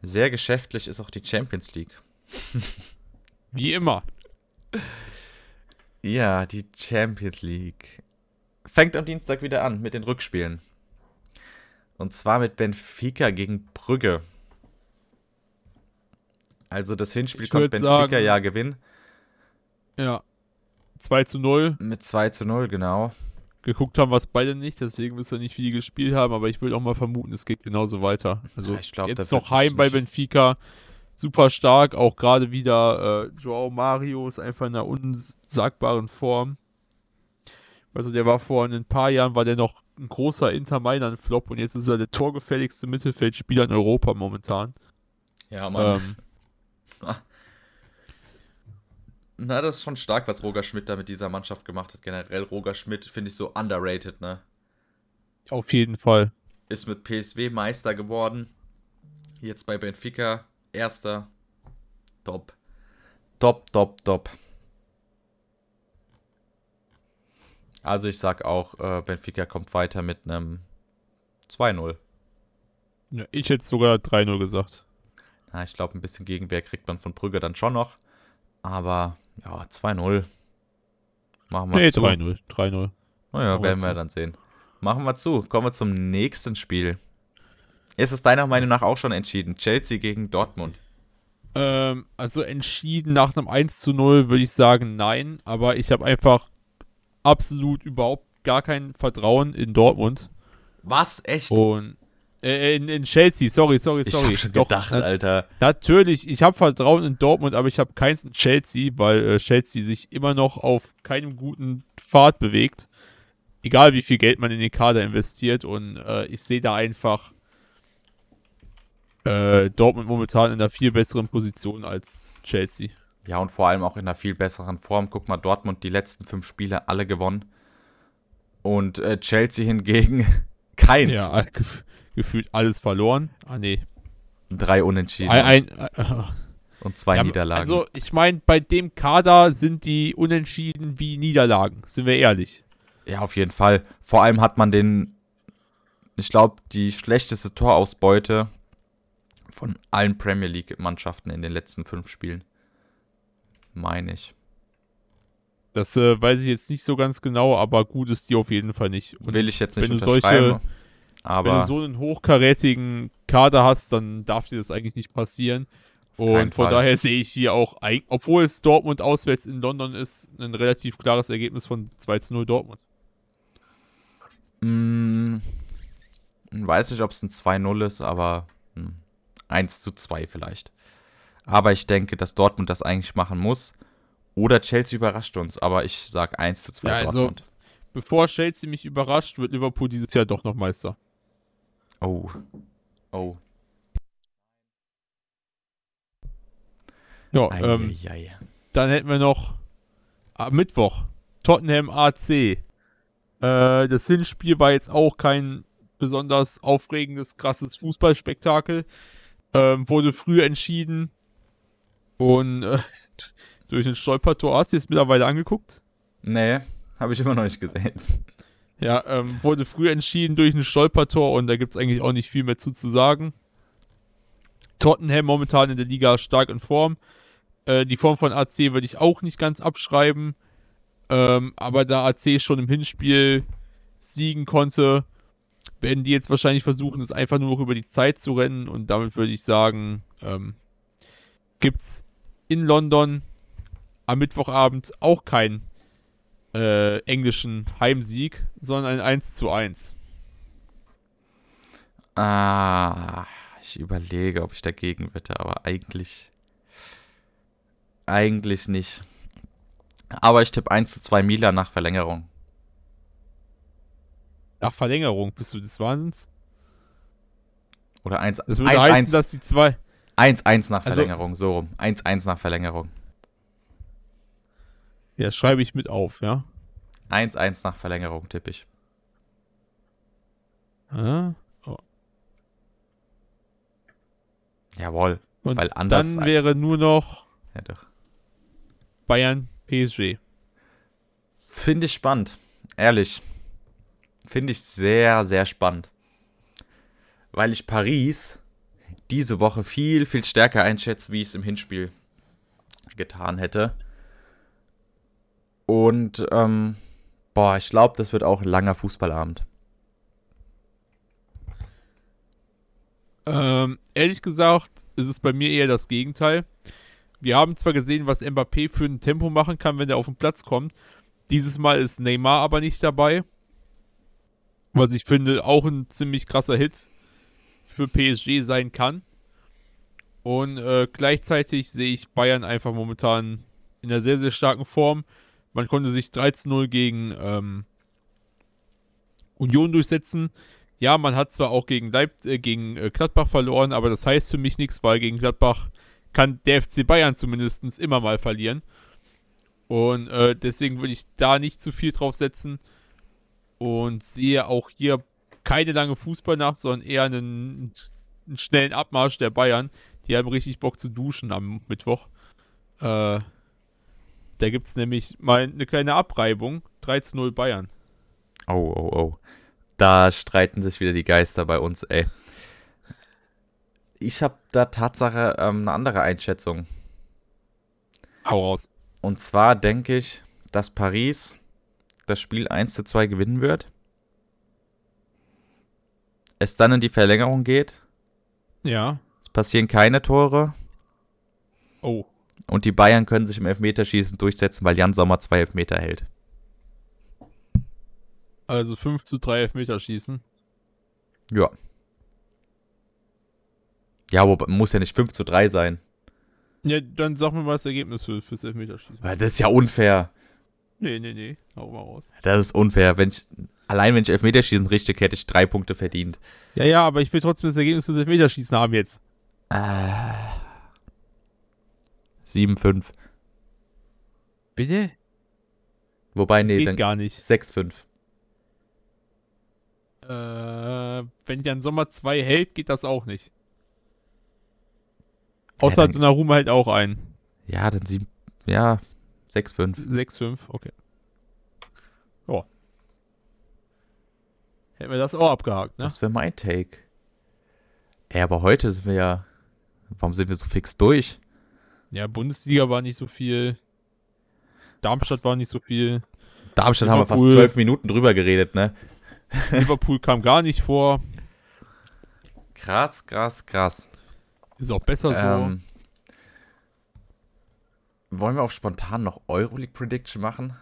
Sehr geschäftlich ist auch die Champions League. Wie immer. Ja, die Champions League fängt am Dienstag wieder an mit den Rückspielen. Und zwar mit Benfica gegen Brügge. Also das Hinspiel ich konnte Benfica sagen, ja gewinnen. Ja. 2 zu 0. Mit 2 zu 0, genau. Geguckt haben wir es beide nicht, deswegen müssen wir nicht viel gespielt haben, aber ich würde auch mal vermuten, es geht genauso weiter. Also Ja, ich glaub, jetzt noch heim bei Benfica, super stark, auch gerade wieder äh, Joao Mario ist einfach in einer unsagbaren Form. Also der war vor ein paar Jahren, war der noch ein großer Inter Mailand Flop und jetzt ist er der torgefälligste Mittelfeldspieler in Europa momentan. Ja, Ähm, Na, das ist schon stark, was Roger Schmidt da mit dieser Mannschaft gemacht hat. Generell Roger Schmidt finde ich so underrated, ne? auf jeden Fall. Ist mit PSW Meister geworden. Jetzt bei Benfica Erster. Top. Top, top, top. Also ich sag auch, äh, Benfica kommt weiter mit einem 2-0. Ja, ich hätte sogar 3-0 gesagt. Na, ich glaube, ein bisschen Gegenwehr kriegt man von Brügge dann schon noch. Aber ja, 2-0. Machen wir Nee, zu. 3-0. 3-0. Naja, werden wir zu. dann sehen. Machen wir zu. Kommen wir zum nächsten Spiel. Ist es deiner Meinung nach auch schon entschieden? Chelsea gegen Dortmund. Ähm, also entschieden nach einem 1 zu 0 würde ich sagen nein, aber ich habe einfach absolut überhaupt gar kein Vertrauen in Dortmund Was? Echt? und äh, in, in Chelsea, sorry, sorry, ich sorry. hab schon Doch, gedacht, Alter. natürlich, ich habe Vertrauen in Dortmund, aber ich habe keins in Chelsea, weil äh, Chelsea sich immer noch auf keinem guten Pfad bewegt. Egal wie viel Geld man in den Kader investiert und äh, ich sehe da einfach äh, Dortmund momentan in einer viel besseren Position als Chelsea. Ja, und vor allem auch in einer viel besseren Form. Guck mal, Dortmund die letzten fünf Spiele alle gewonnen. Und äh, Chelsea hingegen keins. Ja, gefühlt alles verloren. Ah, nee. Drei Unentschieden Ein, ein, äh, und zwei ja, Niederlagen. Also, ich meine, bei dem Kader sind die Unentschieden wie Niederlagen, sind wir ehrlich. Ja, auf jeden Fall. Vor allem hat man den, ich glaube, die schlechteste Torausbeute von allen Premier League-Mannschaften in den letzten fünf Spielen. Meine ich. Das äh, weiß ich jetzt nicht so ganz genau, aber gut ist die auf jeden Fall nicht. Und Will ich jetzt nicht wenn du unterschreiben. Solche- wenn aber du so einen hochkarätigen Kader hast, dann darf dir das eigentlich nicht passieren. Und von Fall. daher sehe ich hier auch, obwohl es Dortmund auswärts in London ist, ein relativ klares Ergebnis von 2 zu 0 Dortmund. mh, weiß nicht, ob es ein 2-0 ist, aber mh, 1 zu 2 vielleicht. Aber ich denke, dass Dortmund das eigentlich machen muss. Oder Chelsea überrascht uns, aber ich sag 1 zu 2 Ja, also- Dortmund. Bevor Chelsea mich überrascht, wird Liverpool dieses Jahr doch noch Meister. Oh. Oh. Ja, ähm. Dann hätten wir noch am Mittwoch Tottenham AC. Äh, das Hinspiel war jetzt auch kein besonders aufregendes, krasses Fußballspektakel. Ähm, wurde früh entschieden. Und äh, durch ein Stolpertor hast du es mittlerweile angeguckt? Nee, habe ich immer noch nicht gesehen. Ja, ähm, wurde früh entschieden durch ein Stolpertor und da gibt es eigentlich auch nicht viel mehr zu, zu sagen. Tottenham momentan in der Liga stark in Form. Äh, die Form von AC würde ich auch nicht ganz abschreiben. Ähm, aber da AC schon im Hinspiel siegen konnte, werden die jetzt wahrscheinlich versuchen, es einfach nur noch über die Zeit zu rennen. Und damit würde ich sagen, ähm, gibt's in London am Mittwochabend auch keinen äh, englischen Heimsieg, sondern ein 1 zu 1. Ah, ich überlege, ob ich dagegen wette, aber eigentlich. Eigentlich nicht. Aber ich tippe 1 zu 2 Milan nach Verlängerung. Nach Verlängerung bist du des Wahnsinns. Oder 1 Das würde heißen, dass die zwei. 1 1 nach Also- Verlängerung, so rum. 1 1 nach Verlängerung. Ja, schreibe ich mit auf, ja. 1 1 nach Verlängerung tippe ich. Ah. Jawohl. Und Weil anders. dann wäre nur noch ja, doch. Bayern PSG. Finde ich spannend. Ehrlich. Finde ich sehr, sehr spannend. Weil ich Paris diese Woche viel, viel stärker einschätze, wie ich es im Hinspiel getan hätte. Und, ähm, boah, ich glaube, das wird auch ein langer Fußballabend. Ähm, ehrlich gesagt ist es bei mir eher das Gegenteil. wir haben zwar gesehen, was Mbappé für ein Tempo machen kann, wenn er auf den Platz kommt. Dieses Mal ist Neymar aber nicht dabei. Was ich finde, auch ein ziemlich krasser Hit für PSG sein kann. Und äh, gleichzeitig sehe ich Bayern einfach momentan in einer sehr, sehr starken Form. Man konnte sich 13-0 gegen ähm, Union durchsetzen. Ja, man hat zwar auch gegen, Leip äh, gegen äh, Gladbach verloren, aber das heißt für mich nichts, weil gegen Gladbach kann der FC Bayern zumindest immer mal verlieren. Und äh, deswegen würde ich da nicht zu viel drauf setzen und sehe auch hier keine lange Fußballnacht, sondern eher einen, einen, schnellen Abmarsch der Bayern. Die haben richtig Bock zu duschen am Mittwoch. Äh, da gibt es nämlich mal eine kleine Abreibung. 3 zu 0 Bayern. Oh, oh, oh. Da streiten sich wieder die Geister bei uns, ey. Ich habe da Tatsache ähm, eine andere Einschätzung. Hau raus. Und zwar denke ich, dass Paris das Spiel 1 zu 2 gewinnen wird. Es dann in die Verlängerung geht. Ja. Es passieren keine Tore. Oh. Und die Bayern können sich im Elfmeterschießen durchsetzen, weil Jan Sommer zwei Elfmeter hält. Also 5 zu 3 Elfmeterschießen. Ja. Ja, aber muss ja nicht 5 zu 3 sein. Ja, dann sag mir mal das Ergebnis für, fürs Elfmeterschießen. Weil das ist ja unfair. Nee, nee, nee. Hau mal raus. Das ist unfair. Wenn ich, allein wenn ich Elfmeterschießen richtig hätte ich drei Punkte verdient. Ja, ja, aber ich will trotzdem das Ergebnis fürs Elfmeterschießen haben jetzt. Äh. 7-5. Bitte? Wobei, Das nee, geht dann gar nicht. 6-5. Äh, wenn Jan Sommer 2 hält, geht das auch nicht. Außer dann- Donnarumma hält auch ein. Ja, dann 7. Ja, 6-5. 6-5, okay. Ja. Hätten wir das auch abgehakt, ne? Das wäre mein Take. Ey, aber heute sind wir ja. Warum sind wir so fix durch? Ja, Bundesliga war nicht so viel. Darmstadt war nicht so viel. Darmstadt haben wir fast Liverpool. zwölf Minuten drüber geredet, ne? Liverpool kam gar nicht vor. Krass, krass, krass. Ist auch besser so. Ähm, wollen wir auf spontan noch Euroleague Prediction machen?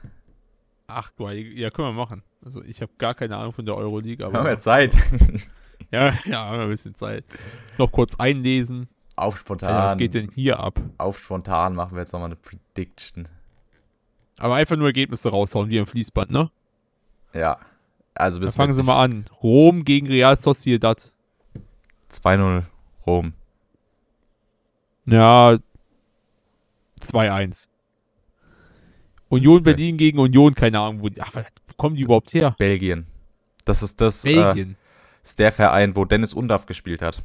Ach, du, ja, können wir machen. Also ich habe gar keine Ahnung von der Euroleague, aber. Haben wir Zeit? Ja, ja, haben wir ein bisschen Zeit. Noch kurz einlesen. Auf spontan. was geht denn hier ab? Auf spontan machen wir jetzt nochmal eine Prediction. Aber einfach nur Ergebnisse raushauen, wie im Fließband, ne? Ja. Also Dann bis fangen Sie mal an. Rom gegen Real Sociedad. 2-0 Rom. Ja, 2-1. Union Okay. Berlin gegen Union, keine Ahnung, wo, ach, wo kommen die überhaupt her? Belgien. Das ist das äh, Belgien. ist der Verein, wo Dennis Undaff gespielt hat.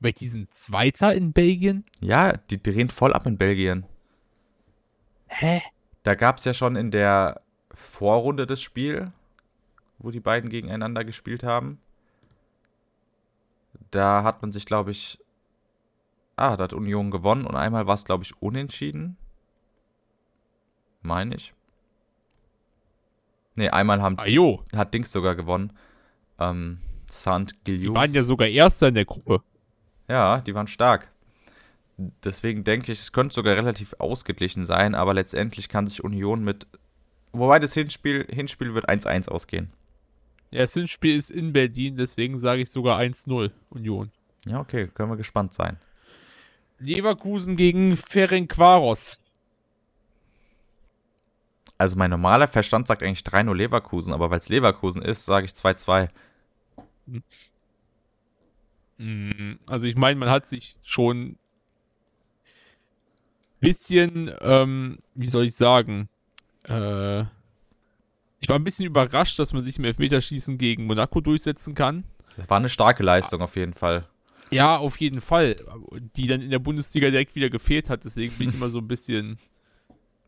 Weil die sind Zweiter in Belgien? Ja, die drehen voll ab in Belgien. Hä? Da gab es ja schon in der Vorrunde das Spiel, wo die beiden gegeneinander gespielt haben. Da hat man sich, glaube ich, ah, da hat Union gewonnen und einmal war es, glaube ich, unentschieden. Meine ich. Nee, einmal haben, Ah hat Dings sogar gewonnen. Ähm, Saint die Gilloux. waren ja sogar Erster in der Gruppe. Ja, die waren stark. Deswegen denke ich, es könnte sogar relativ ausgeglichen sein, aber letztendlich kann sich Union mit. Wobei das Hinspiel, Hinspiel wird 1-1 ausgehen. Ja, das Hinspiel ist in Berlin, deswegen sage ich sogar 1-0 Union. Ja, okay, können wir gespannt sein. Leverkusen gegen Ferencvaros. Also mein normaler Verstand sagt eigentlich 3-0 Leverkusen, aber weil es Leverkusen ist, sage ich 2-2. Mm, Also ich meine, man hat sich schon bisschen, ähm, wie soll ich sagen, äh, ich war ein bisschen überrascht, dass man sich im Elfmeterschießen gegen Monaco durchsetzen kann. Das war eine starke Leistung auf jeden Fall. Ja, auf jeden Fall. Die dann in der Bundesliga direkt wieder gefehlt hat. Deswegen bin ich immer so ein bisschen,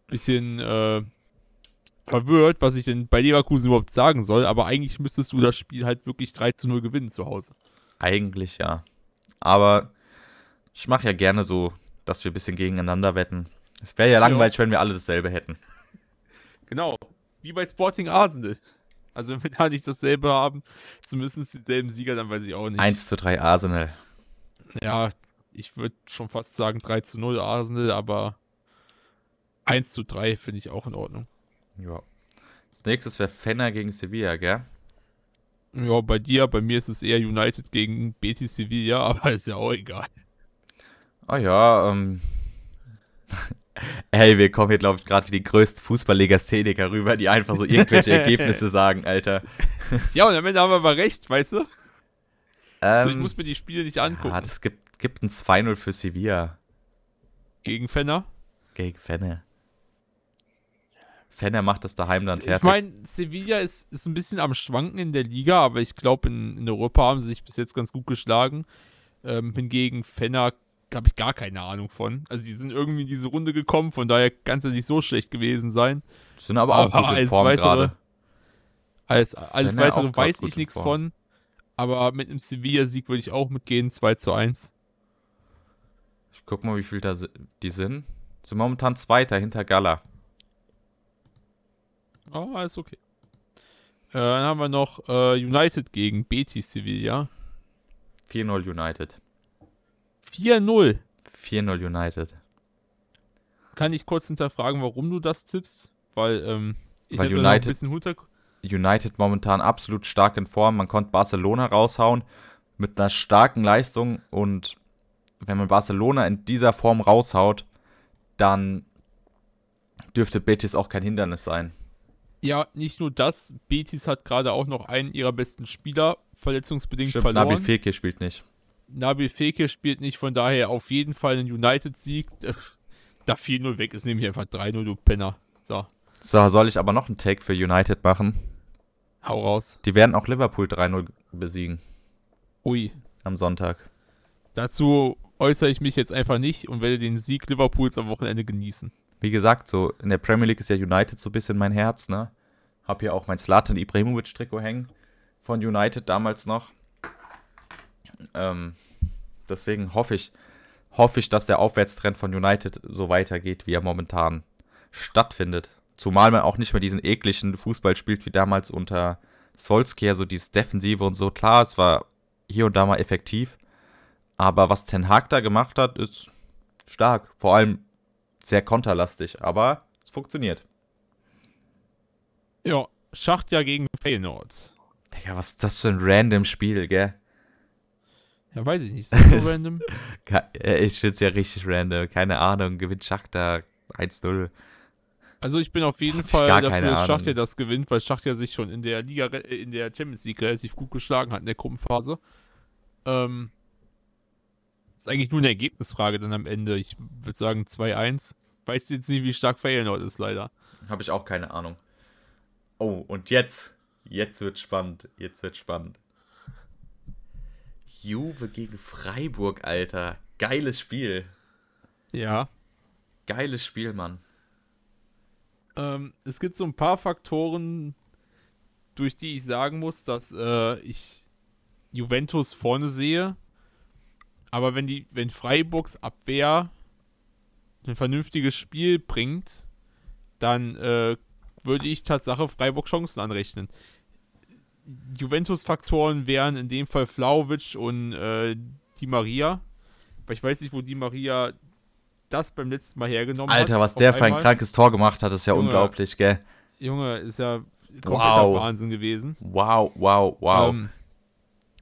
bisschen äh, verwirrt, was ich denn bei Leverkusen überhaupt sagen soll. Aber eigentlich müsstest du das Spiel halt wirklich 3 zu 0 gewinnen zu Hause. Eigentlich ja. Aber ich mache ja gerne so, dass wir ein bisschen gegeneinander wetten. Es wäre ja langweilig, wenn wir alle dasselbe hätten. Genau. Wie bei Sporting Arsenal. Also wenn wir da nicht dasselbe haben, zumindest denselben Sieger, dann weiß ich auch nicht. 1 zu 3 Arsenal. Ja, ich würde schon fast sagen 3 zu 0 Arsenal, aber 1 zu 3 finde ich auch in Ordnung. Ja. Das nächste wäre Fenner gegen Sevilla, gell? Ja, bei dir, bei mir ist es eher United gegen Betis Sevilla, aber ist ja auch egal. Oh ja, ähm. Ey, wir kommen hier, glaube ich, gerade wie die größten Fußballlegastheniker rüber, die einfach so irgendwelche Ergebnisse sagen, Alter. Ja, und am Ende haben wir aber recht, weißt du? Ähm, Also ich muss mir die Spiele nicht angucken. ja, es gibt, gibt ein 2-0 für Sevilla Gegen Fenner. gegen Fenner. Fenner macht das daheim dann Ich fertig. meine, Sevilla ist, ist ein bisschen am Schwanken in der Liga, aber ich glaube, in, in Europa haben sie sich bis jetzt ganz gut geschlagen. Ähm, hingegen Fenner habe ich gar keine Ahnung von. Also die sind irgendwie in diese Runde gekommen, von daher kann es ja nicht so schlecht gewesen sein. Sind aber auch Aber gut in alles Form weitere- gerade. Alles, alles Fenner weitere weiß ich nichts von. Aber mit einem Sevilla-Sieg würde ich auch mitgehen, 2 zu 1. Ich guck mal, wie viel da die sind. Sind momentan Zweiter hinter Gala. Oh, alles okay. Äh, dann haben wir noch äh, United gegen Betis Sevilla. 4-0 United. 4-0. 4-0 United. Kann ich kurz hinterfragen, warum du das tippst? Weil, ähm, ich Weil noch ein United- bisschen Hinter United momentan absolut stark in Form. Man konnte Barcelona raushauen mit einer starken Leistung und wenn man Barcelona in dieser Form raushaut, dann dürfte Betis auch kein Hindernis sein. Ja, nicht nur das. Betis hat gerade auch noch einen ihrer besten Spieler verletzungsbedingt Stimmt, verloren. Nabil Fekir spielt nicht. Nabil Fekir spielt nicht, von daher auf jeden Fall ein United-Sieg. Da 4-0 weg ist, nehme ich einfach 3-0, du Penner. So, So, soll ich aber noch einen Take für United machen? hau raus. Die werden auch Liverpool 3-0 besiegen Ui. am Sonntag. Dazu äußere ich mich jetzt einfach nicht und werde den Sieg Liverpools am Wochenende genießen. Wie gesagt, so in der Premier League ist ja United so ein bisschen mein Herz, ne? Hab hier auch mein Slatan Ibrahimovic Trikot hängen von United damals noch. Ähm, deswegen hoffe ich, hoffe ich, dass der Aufwärtstrend von United so weitergeht, wie er momentan stattfindet. Zumal man auch nicht mehr diesen ekligen Fußball spielt wie damals unter Solskjaer, so dieses Defensive und so. Klar, es war hier und da mal effektiv. Aber was Ten Hag da gemacht hat, ist stark. Vor allem sehr konterlastig, aber es funktioniert. Ja, Schachtja gegen Feyenoord. Digga, was ist das für ein random Spiel, gell? Ja, weiß ich nicht. Ist das Es- so random? Äh, Ich find's ja richtig random. Keine Ahnung, gewinnt Schachter 1-0. Also ich bin auf jeden Fall dafür, dass Ahnung. Schachtja das gewinnt, weil Schachtja sich schon in der Liga, äh, in der Champions League relativ gut geschlagen hat in der Gruppenphase. Ähm, ist eigentlich nur eine Ergebnisfrage dann am Ende. Ich würde sagen 2-1. Weiß jetzt nicht, wie stark Feyenoord ist, leider. Habe ich auch keine Ahnung. Oh, und jetzt, jetzt wird spannend. Jetzt wird spannend. Juve gegen Freiburg, Alter. Geiles Spiel. Ja. Geiles Spiel, Mann. Ähm, es gibt so ein paar Faktoren, durch die ich sagen muss, dass äh, ich Juventus vorne sehe. Aber wenn die, wenn Freiburgs Abwehr ein vernünftiges Spiel bringt, dann äh, würde ich Tatsache Freiburg Chancen anrechnen. Juventus-Faktoren wären in dem Fall Flauwitsch und äh, Di Maria. Weil ich weiß nicht, wo Di Maria das beim letzten Mal hergenommen hat. Alter, was der für ein krankes Tor gemacht hat, ist ja Junge. unglaublich, gell? Junge, ist ja kompletter Wow. Wahnsinn gewesen. Wow, wow, wow. Ähm,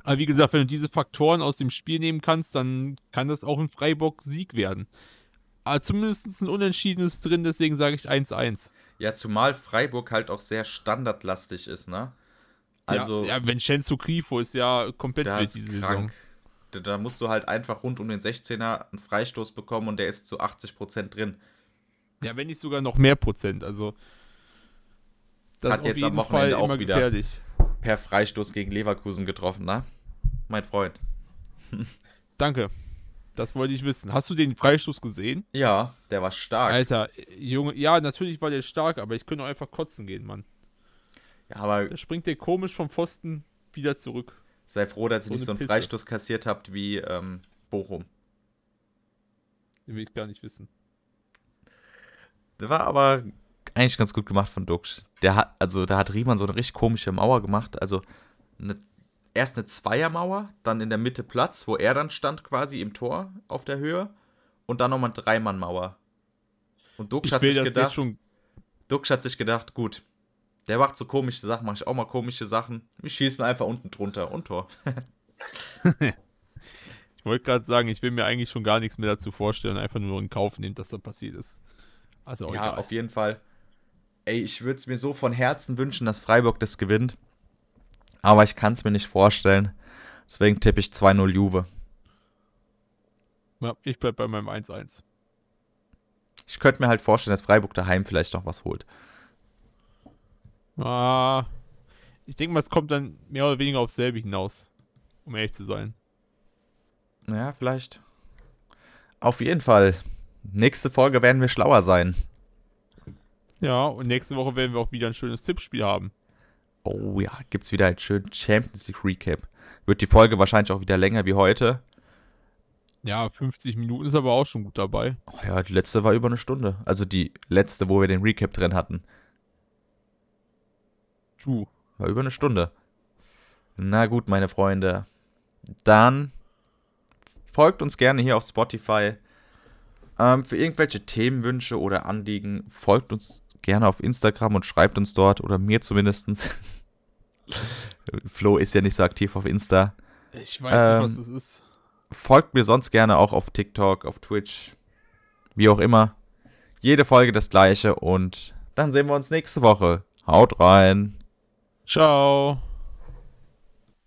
aber wie gesagt, wenn du diese Faktoren aus dem Spiel nehmen kannst, dann kann das auch ein Freiburg-Sieg werden. Aber zumindest ein Unentschiedenes drin, deswegen sage ich 1-1. Ja, zumal Freiburg halt auch sehr standardlastig ist, ne? Also, ja, ja, wenn Shensu Grifo ist ja komplett ist diese Saison. krank. Da, da musst du halt einfach rund um den 16er einen Freistoß bekommen und der ist zu 80% drin. Ja, wenn nicht sogar noch mehr Prozent. Also, das Hat ist auf jetzt am jeden Wochenende Fall auch immer wieder. gefährlich. Per Freistoß gegen Leverkusen getroffen, ne? Mein Freund. Danke. Das wollte ich wissen. Hast du den Freistoß gesehen? Ja, der war stark. Alter, Junge, ja, natürlich war der stark, aber ich könnte auch einfach kotzen gehen, Mann. Ja, aber Da springt der komisch vom Pfosten wieder zurück. sei froh, dass ihr So nicht eine so einen Pisse. Freistoß kassiert habt wie ähm, Bochum. Den will ich gar nicht wissen. Der war aber eigentlich ganz gut gemacht von Duxch. Der hat, also da hat Riemann so eine richtig komische Mauer gemacht. Also eine, erst eine Zweiermauer, dann in der Mitte Platz, wo er dann stand quasi im Tor auf der Höhe und dann nochmal eine Dreimannmauer. Und Dux hat, sich gedacht, Dux hat sich gedacht, gut, der macht so komische Sachen, mache ich auch mal komische Sachen. Wir schießen einfach unten drunter und Tor. ich wollte gerade sagen, ich will mir eigentlich schon gar nichts mehr dazu vorstellen, einfach nur in Kauf nehmen, dass das passiert ist. Also ja, egal. auf jeden Fall. Ey, ich würde es mir so von Herzen wünschen, dass Freiburg das gewinnt. Aber ich kann es mir nicht vorstellen. Deswegen tippe ich 2-0 Juve. Ja, ich bleib bei meinem 1-1. Ich könnte mir halt vorstellen, dass Freiburg daheim vielleicht noch was holt. Ah, ich denke mal, es kommt dann mehr oder weniger aufs selbe hinaus, um ehrlich zu sein. Ja, vielleicht. Auf jeden Fall. Nächste Folge werden wir schlauer sein. Ja, und nächste Woche werden wir auch wieder ein schönes Tippspiel haben. Oh ja, gibt's wieder einen schönen Champions League Recap. Wird die Folge wahrscheinlich auch wieder länger wie heute. Ja, 50 Minuten ist aber auch schon gut dabei. Oh ja, die letzte war über eine Stunde. Also die letzte, wo wir den Recap drin hatten. True. War über eine Stunde. Na gut, meine Freunde. Dann folgt uns gerne hier auf Spotify. Ähm, für irgendwelche Themenwünsche oder Anliegen folgt uns gerne auf Instagram und schreibt uns dort, oder mir zumindest. Flo ist ja nicht so aktiv auf Insta. Ich weiß ähm, nicht, was ähm, das ist. Folgt mir sonst gerne auch auf TikTok, auf Twitch, wie auch immer. Jede Folge das gleiche und dann sehen wir uns nächste Woche. Haut rein. Ciao.